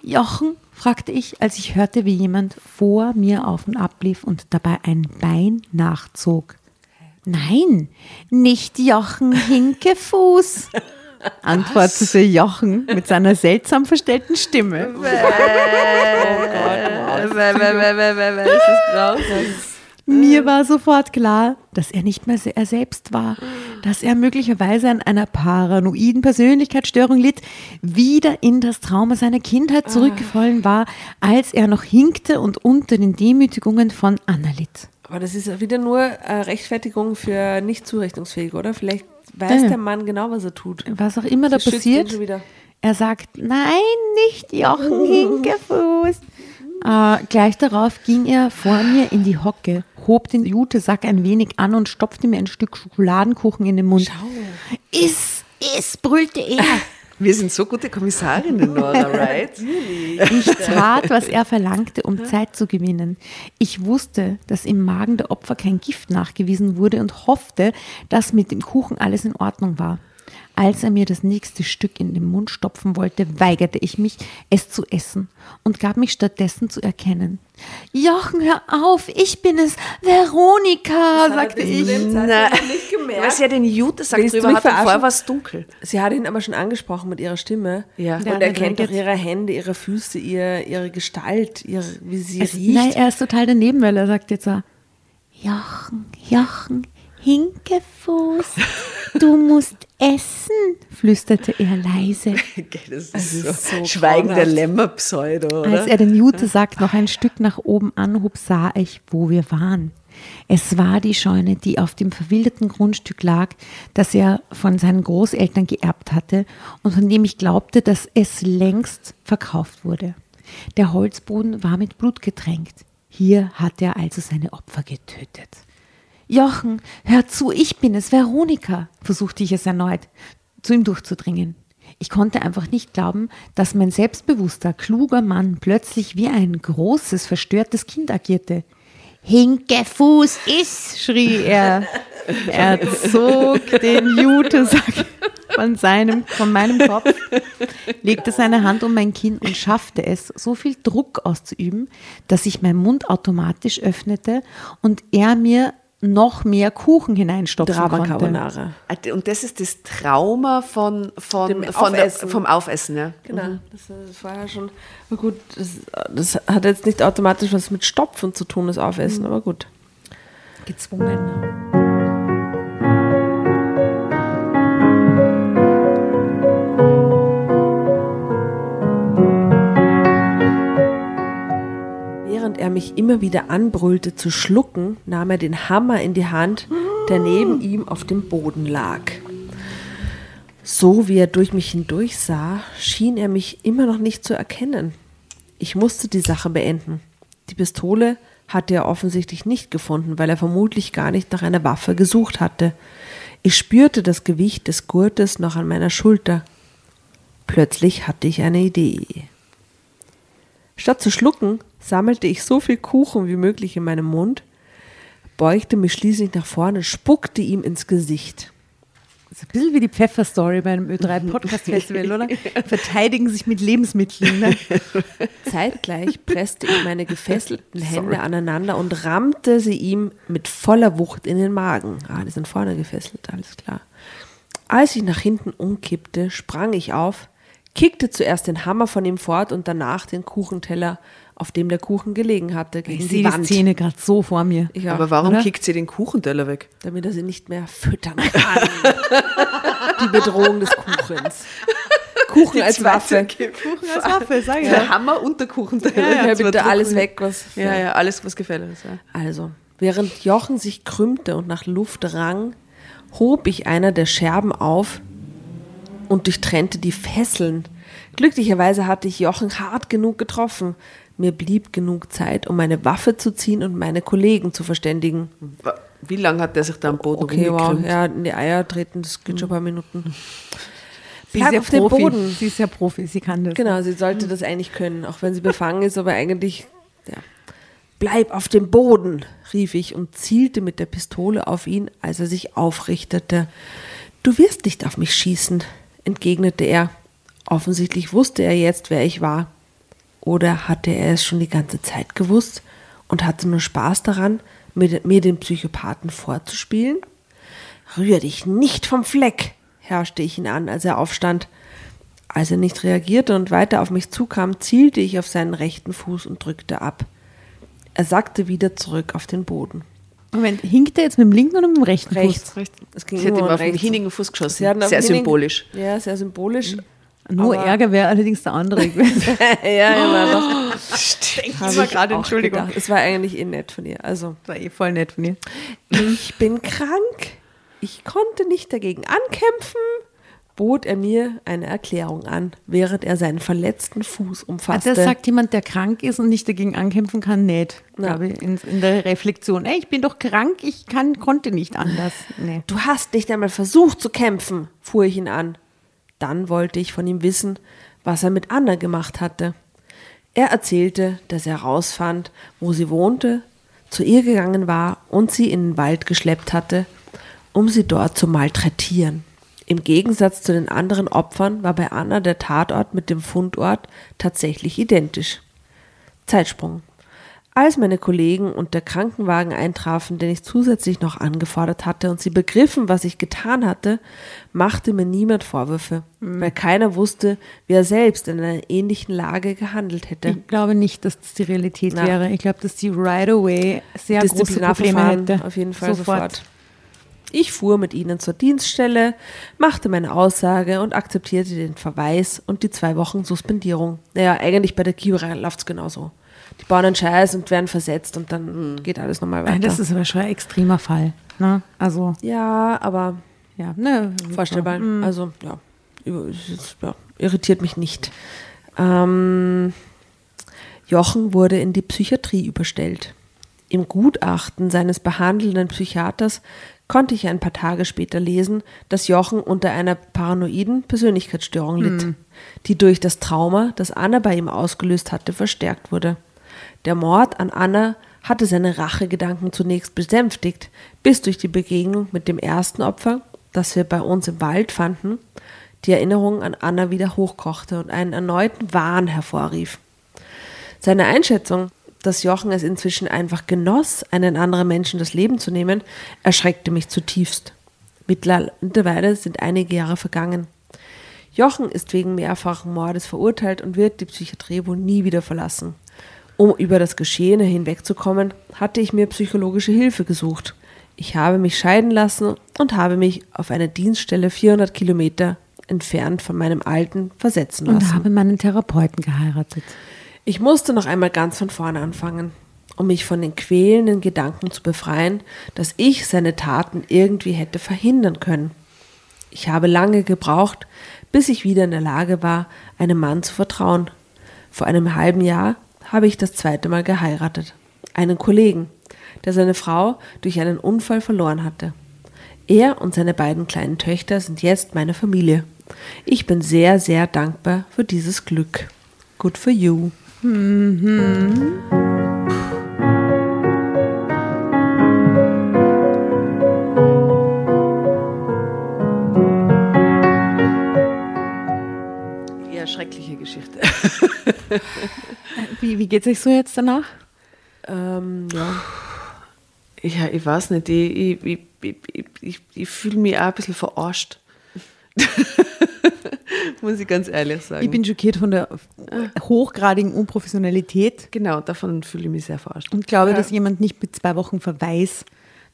Jochen, fragte ich, als ich hörte, wie jemand vor mir auf und ab lief und dabei ein Bein nachzog. Nein, nicht Jochen Hinkefuß, antwortete Jochen mit seiner seltsam verstellten Stimme. Das ist grausam. Mir war sofort klar, dass er nicht mehr er selbst war, dass er möglicherweise an einer paranoiden Persönlichkeitsstörung litt, wieder in das Trauma seiner Kindheit zurückgefallen war, als er noch hinkte und unter den Demütigungen von Anna litt. Aber das ist ja wieder nur äh, Rechtfertigung für nicht zurechnungsfähig, oder? Vielleicht weiß Ja. der Mann genau, was er tut. Was auch immer da passiert, er sagt, nein, nicht Jochen Hinkefuß. Äh, gleich darauf ging er vor mir in die Hocke, hob den Jutesack ein wenig an und stopfte mir ein Stück Schokoladenkuchen in den Mund. Schau. Iss, iss, brüllte er. Wir sind so gute Kommissarinnen, Nora, right? Ich tat, was er verlangte, um Zeit zu gewinnen. Ich wusste, dass im Magen der Opfer kein Gift nachgewiesen wurde und hoffte, dass mit dem Kuchen alles in Ordnung war. Als er mir das nächste Stück in den Mund stopfen wollte, weigerte ich mich, es zu essen und gab mich stattdessen zu erkennen. Jochen, hör auf, ich bin es, Veronika, sagte ich. Na, nicht gemerkt. Weil sie ja den Jutesack drüber hat vorher war es dunkel. Sie hat ihn aber schon angesprochen mit ihrer Stimme. Ja. Und er kennt doch ihre Hände, ihre Füße, ihr, ihre Gestalt, ihre, wie sie es, riecht. Nein, er ist total daneben, weil er sagt jetzt so, Jochen, Jochen, Hinkefuß, du musst essen, flüsterte er leise. das ist, so, so Schweigen der Lämmer-Pseudo, Als er den Jutesack noch ein Stück nach oben anhob, sah ich, wo wir waren. Es war die Scheune, die auf dem verwilderten Grundstück lag, das er von seinen Großeltern geerbt hatte und von dem ich glaubte, dass es längst verkauft wurde. Der Holzboden war mit Blut getränkt. Hier hatte er also seine Opfer getötet. Jochen, hör zu, ich bin es, Veronika, versuchte ich es erneut, zu ihm durchzudringen. Ich konnte einfach nicht glauben, dass mein selbstbewusster, kluger Mann plötzlich wie ein großes, verstörtes Kind agierte. Hinkefuß ist, schrie er. Er zog den Jutesack von, seinem, von meinem Kopf, legte seine Hand um mein Kinn und schaffte es, so viel Druck auszuüben, dass sich mein Mund automatisch öffnete und er mir noch mehr Kuchen hineinstopfen Drama konnte. Carbonara. Ah, und das ist das Trauma von, von, Dem von Aufessen. Der, vom Aufessen. Ja. Genau, mhm. das, das war ja schon, aber gut, das, das, hat jetzt nicht automatisch was mit Stopfen zu tun, das Aufessen, mhm. aber gut. Gezwungen. Während er mich immer wieder anbrüllte zu schlucken, nahm er den Hammer in die Hand, der neben ihm auf dem Boden lag. So wie er durch mich hindurch sah, schien er mich immer noch nicht zu erkennen. Ich musste die Sache beenden. Die Pistole hatte er offensichtlich nicht gefunden, weil er vermutlich gar nicht nach einer Waffe gesucht hatte. Ich spürte das Gewicht des Gurtes noch an meiner Schulter. Plötzlich hatte ich eine Idee. Statt zu schlucken, sammelte ich so viel Kuchen wie möglich in meinem Mund, beugte mich schließlich nach vorne, spuckte ihm ins Gesicht. Das ist ein bisschen wie die Pfeffer-Story bei einem Ö3 Podcast Festival, oder? Verteidigen sich mit Lebensmitteln. Ne? Zeitgleich presste ich meine gefesselten Hände Sorry. aneinander und rammte sie ihm mit voller Wucht in den Magen. Ah, die sind vorne gefesselt, alles klar. Als ich nach hinten umkippte, sprang ich auf, kickte zuerst den Hammer von ihm fort und danach den Kuchenteller auf dem der Kuchen gelegen hatte, gegen ich die Wand. die Szene gerade so vor mir. Ja, Aber warum oder? kickt sie den Kuchenteller weg? Damit er sie nicht mehr füttern kann. die Bedrohung des Kuchens. Kuchen als Waffe. Kuchen als Waffe, sag ich. Der Hammer und der Kuchenteller. Ja, ja, bitte alles weg, was. Ja, ja, alles, was gefällt ist. Ja. Also, während Jochen sich krümmte und nach Luft rang, hob ich einer der Scherben auf und durchtrennte die Fesseln. Glücklicherweise hatte ich Jochen hart genug getroffen. Mir blieb genug Zeit, um meine Waffe zu ziehen und meine Kollegen zu verständigen. Wie lange hat der sich da am Boden Okay, wow. Ja, in die Eier treten, das geht schon ein paar Minuten. Sie Bleib ist ja auf Profi. dem Boden. Sie ist ja Profi, sie kann das. Genau, sie sollte das eigentlich können, auch wenn sie befangen ist, aber eigentlich, ja. Bleib auf dem Boden, rief ich und zielte mit der Pistole auf ihn, als er sich aufrichtete. Du wirst nicht auf mich schießen, entgegnete er. Offensichtlich wusste er jetzt, wer ich war. Oder hatte er es schon die ganze Zeit gewusst und hatte nur Spaß daran, mir den Psychopathen vorzuspielen? Rühr dich nicht vom Fleck, herrschte ich ihn an, als er aufstand. Als er nicht reagierte und weiter auf mich zukam, zielte ich auf seinen rechten Fuß und drückte ab. Er sackte wieder zurück auf den Boden. Moment, hinkt er jetzt mit dem linken oder mit dem rechten rechts, Fuß? Rechts. Es ging Sie hat ihm auf den hinnigen Fuß geschossen. Sehr symbolisch. Ja, sehr symbolisch. Mhm. Nur aber Ärger wäre allerdings der andere gewesen. ja, ja, war doch. Stimmt. Habe gerade, Entschuldigung. Es war eigentlich eh nett von ihr. Also. War eh voll nett von ihr. Ich bin krank. Ich konnte nicht dagegen ankämpfen. Bot er mir eine Erklärung an, während er seinen verletzten Fuß umfasste. Das sagt jemand, der krank ist und nicht dagegen ankämpfen kann, nicht. Ja. In, in der Reflexion. Ey, ich bin doch krank, ich kann, konnte nicht anders. Nee. Du hast nicht einmal versucht zu kämpfen, fuhr ich ihn an. Dann wollte ich von ihm wissen, was er mit Anna gemacht hatte. Er erzählte, dass er herausfand, wo sie wohnte, zu ihr gegangen war und sie in den Wald geschleppt hatte, um sie dort zu malträtieren. Im Gegensatz zu den anderen Opfern war bei Anna der Tatort mit dem Fundort tatsächlich identisch. Zeitsprung. Als meine Kollegen und der Krankenwagen eintrafen, den ich zusätzlich noch angefordert hatte und sie begriffen, was ich getan hatte, machte mir niemand Vorwürfe, weil keiner wusste, wie er selbst in einer ähnlichen Lage gehandelt hätte. Ich glaube nicht, dass das die Realität Na. wäre. Ich glaube, dass die right away sehr große Probleme hätte. auf jeden Fall sofort. Ich fuhr mit ihnen zur Dienststelle, machte meine Aussage und akzeptierte den Verweis und die zwei Wochen Suspendierung. Naja, eigentlich bei der Kira läuft es genauso. Die bauen einen Scheiß und werden versetzt und dann geht alles nochmal weiter. Das ist aber schon ein extremer Fall. Ne? Also, ja, aber ja, ne, vorstellbar. Also, ja, über- es ist- ja, irritiert mich nicht. Ähm, Jochen wurde in die Psychiatrie überstellt. Im Gutachten seines behandelnden Psychiaters konnte ich ein paar Tage später lesen, dass Jochen unter einer paranoiden Persönlichkeitsstörung litt, die durch das Trauma, das Anna bei ihm ausgelöst hatte, verstärkt wurde. Der Mord an Anna hatte seine Rachegedanken zunächst besänftigt, bis durch die Begegnung mit dem ersten Opfer, das wir bei uns im Wald fanden, die Erinnerung an Anna wieder hochkochte und einen erneuten Wahn hervorrief. Seine Einschätzung, dass Jochen es inzwischen einfach genoss, einen anderen Menschen das Leben zu nehmen, erschreckte mich zutiefst. Mittlerweile sind einige Jahre vergangen. Jochen ist wegen mehrfachen Mordes verurteilt und wird die Psychiatrie wohl nie wieder verlassen. Um über das Geschehene hinwegzukommen, hatte ich mir psychologische Hilfe gesucht. Ich habe mich scheiden lassen und habe mich auf eine Dienststelle 400 Kilometer entfernt von meinem Alten versetzen lassen. Und habe meinen Therapeuten geheiratet. Ich musste noch einmal ganz von vorne anfangen, um mich von den quälenden Gedanken zu befreien, dass ich seine Taten irgendwie hätte verhindern können. Ich habe lange gebraucht, bis ich wieder in der Lage war, einem Mann zu vertrauen. Vor einem halben Jahr habe ich das zweite Mal geheiratet. Einen Kollegen, der seine Frau durch einen Unfall verloren hatte. Er und seine beiden kleinen Töchter sind jetzt meine Familie. Ich bin sehr, sehr dankbar für dieses Glück. Good for you. Eher schreckliche Geschichte. Wie, wie geht es euch so jetzt danach? Ähm, ja. Ja, ich weiß nicht, ich, ich, ich, ich, ich, ich, ich fühle mich auch ein bisschen verarscht. Muss ich ganz ehrlich sagen. Ich bin schockiert von der hochgradigen Unprofessionalität genau, davon fühle ich mich sehr verarscht. und glaube, dass jemand nicht mit zwei Wochen Verweis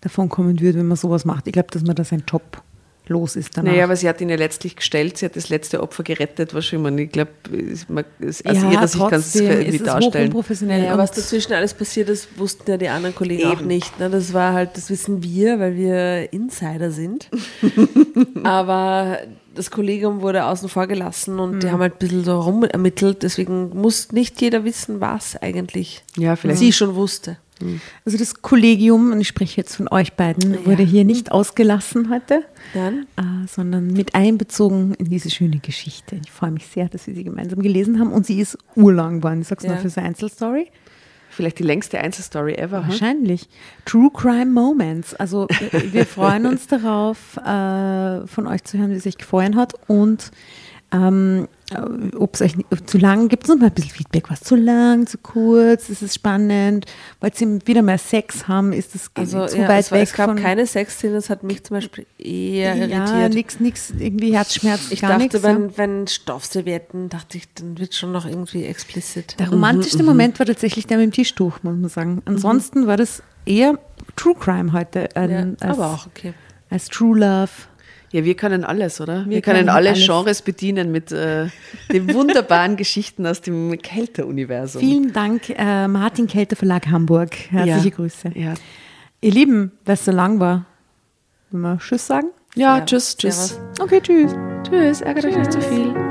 davon kommen würde, wenn man sowas macht. Ich glaube, dass man da seinen Job los ist danach. Naja, aber sie hat ihn ja letztlich gestellt, sie hat das letzte Opfer gerettet, was schon immer. Ich glaube, aus ja, ihrer Sicht kannst du es irgendwie es ist darstellen. hochunprofessionell. Ja, und was dazwischen alles passiert ist, wussten ja die anderen Kollegen auch Eben. nicht. Ne? Das war halt, das wissen wir, weil wir Insider sind. Aber das Kollegium wurde außen vor gelassen und die haben halt ein bisschen so rum ermittelt. Deswegen muss nicht jeder wissen, was eigentlich Ja, vielleicht. sie schon wusste. Also das Kollegium, und ich spreche jetzt von euch beiden, wurde hier nicht ausgelassen heute, äh, sondern mit einbezogen in diese schöne Geschichte. Ich freue mich sehr, dass wir sie gemeinsam gelesen haben und sie ist urlang geworden. Ich sag's Ja. mal für so eine Einzelstory. Vielleicht die längste Einzelstory ever. Hm? Wahrscheinlich. True Crime Moments. Also wir- wir freuen uns darauf, äh, von euch zu hören, wie es euch gefallen hat und ähm, ob es euch nicht- zu lang gibt, es noch mal ein bisschen Feedback. Was zu lang, zu kurz, ist es spannend? Wollt ihr wieder mehr Sex haben? Ist es Also zu ja, weit es, war, weg es gab von keine Sexszene, das hat mich zum Beispiel eher ja, irritiert. nix, nix, irgendwie Herzschmerz, ich dachte, nichts. wenn, ja. wenn Stoffservietten, dachte ich, dann wird schon noch irgendwie explicit. Der romantischste Moment war tatsächlich der mit dem Tischtuch, muss man sagen. Ansonsten war das eher True Crime heute. ja, ähm, als, aber auch okay. als True Love. Ja, wir können alles, oder? Wir, Wir können können alle alles. Genres bedienen mit äh, den wunderbaren Geschichten aus dem Kelter-Universum. Vielen Dank, äh, Martin Kelter Verlag Hamburg. Herzliche Ja. Grüße. Ja, Ihr Lieben, weil es so lang war, wollen wir Tschüss sagen? ja Ja, tschüss, tschüss. servus. Okay, tschüss. Tschüss, ärgert euch nicht zu viel.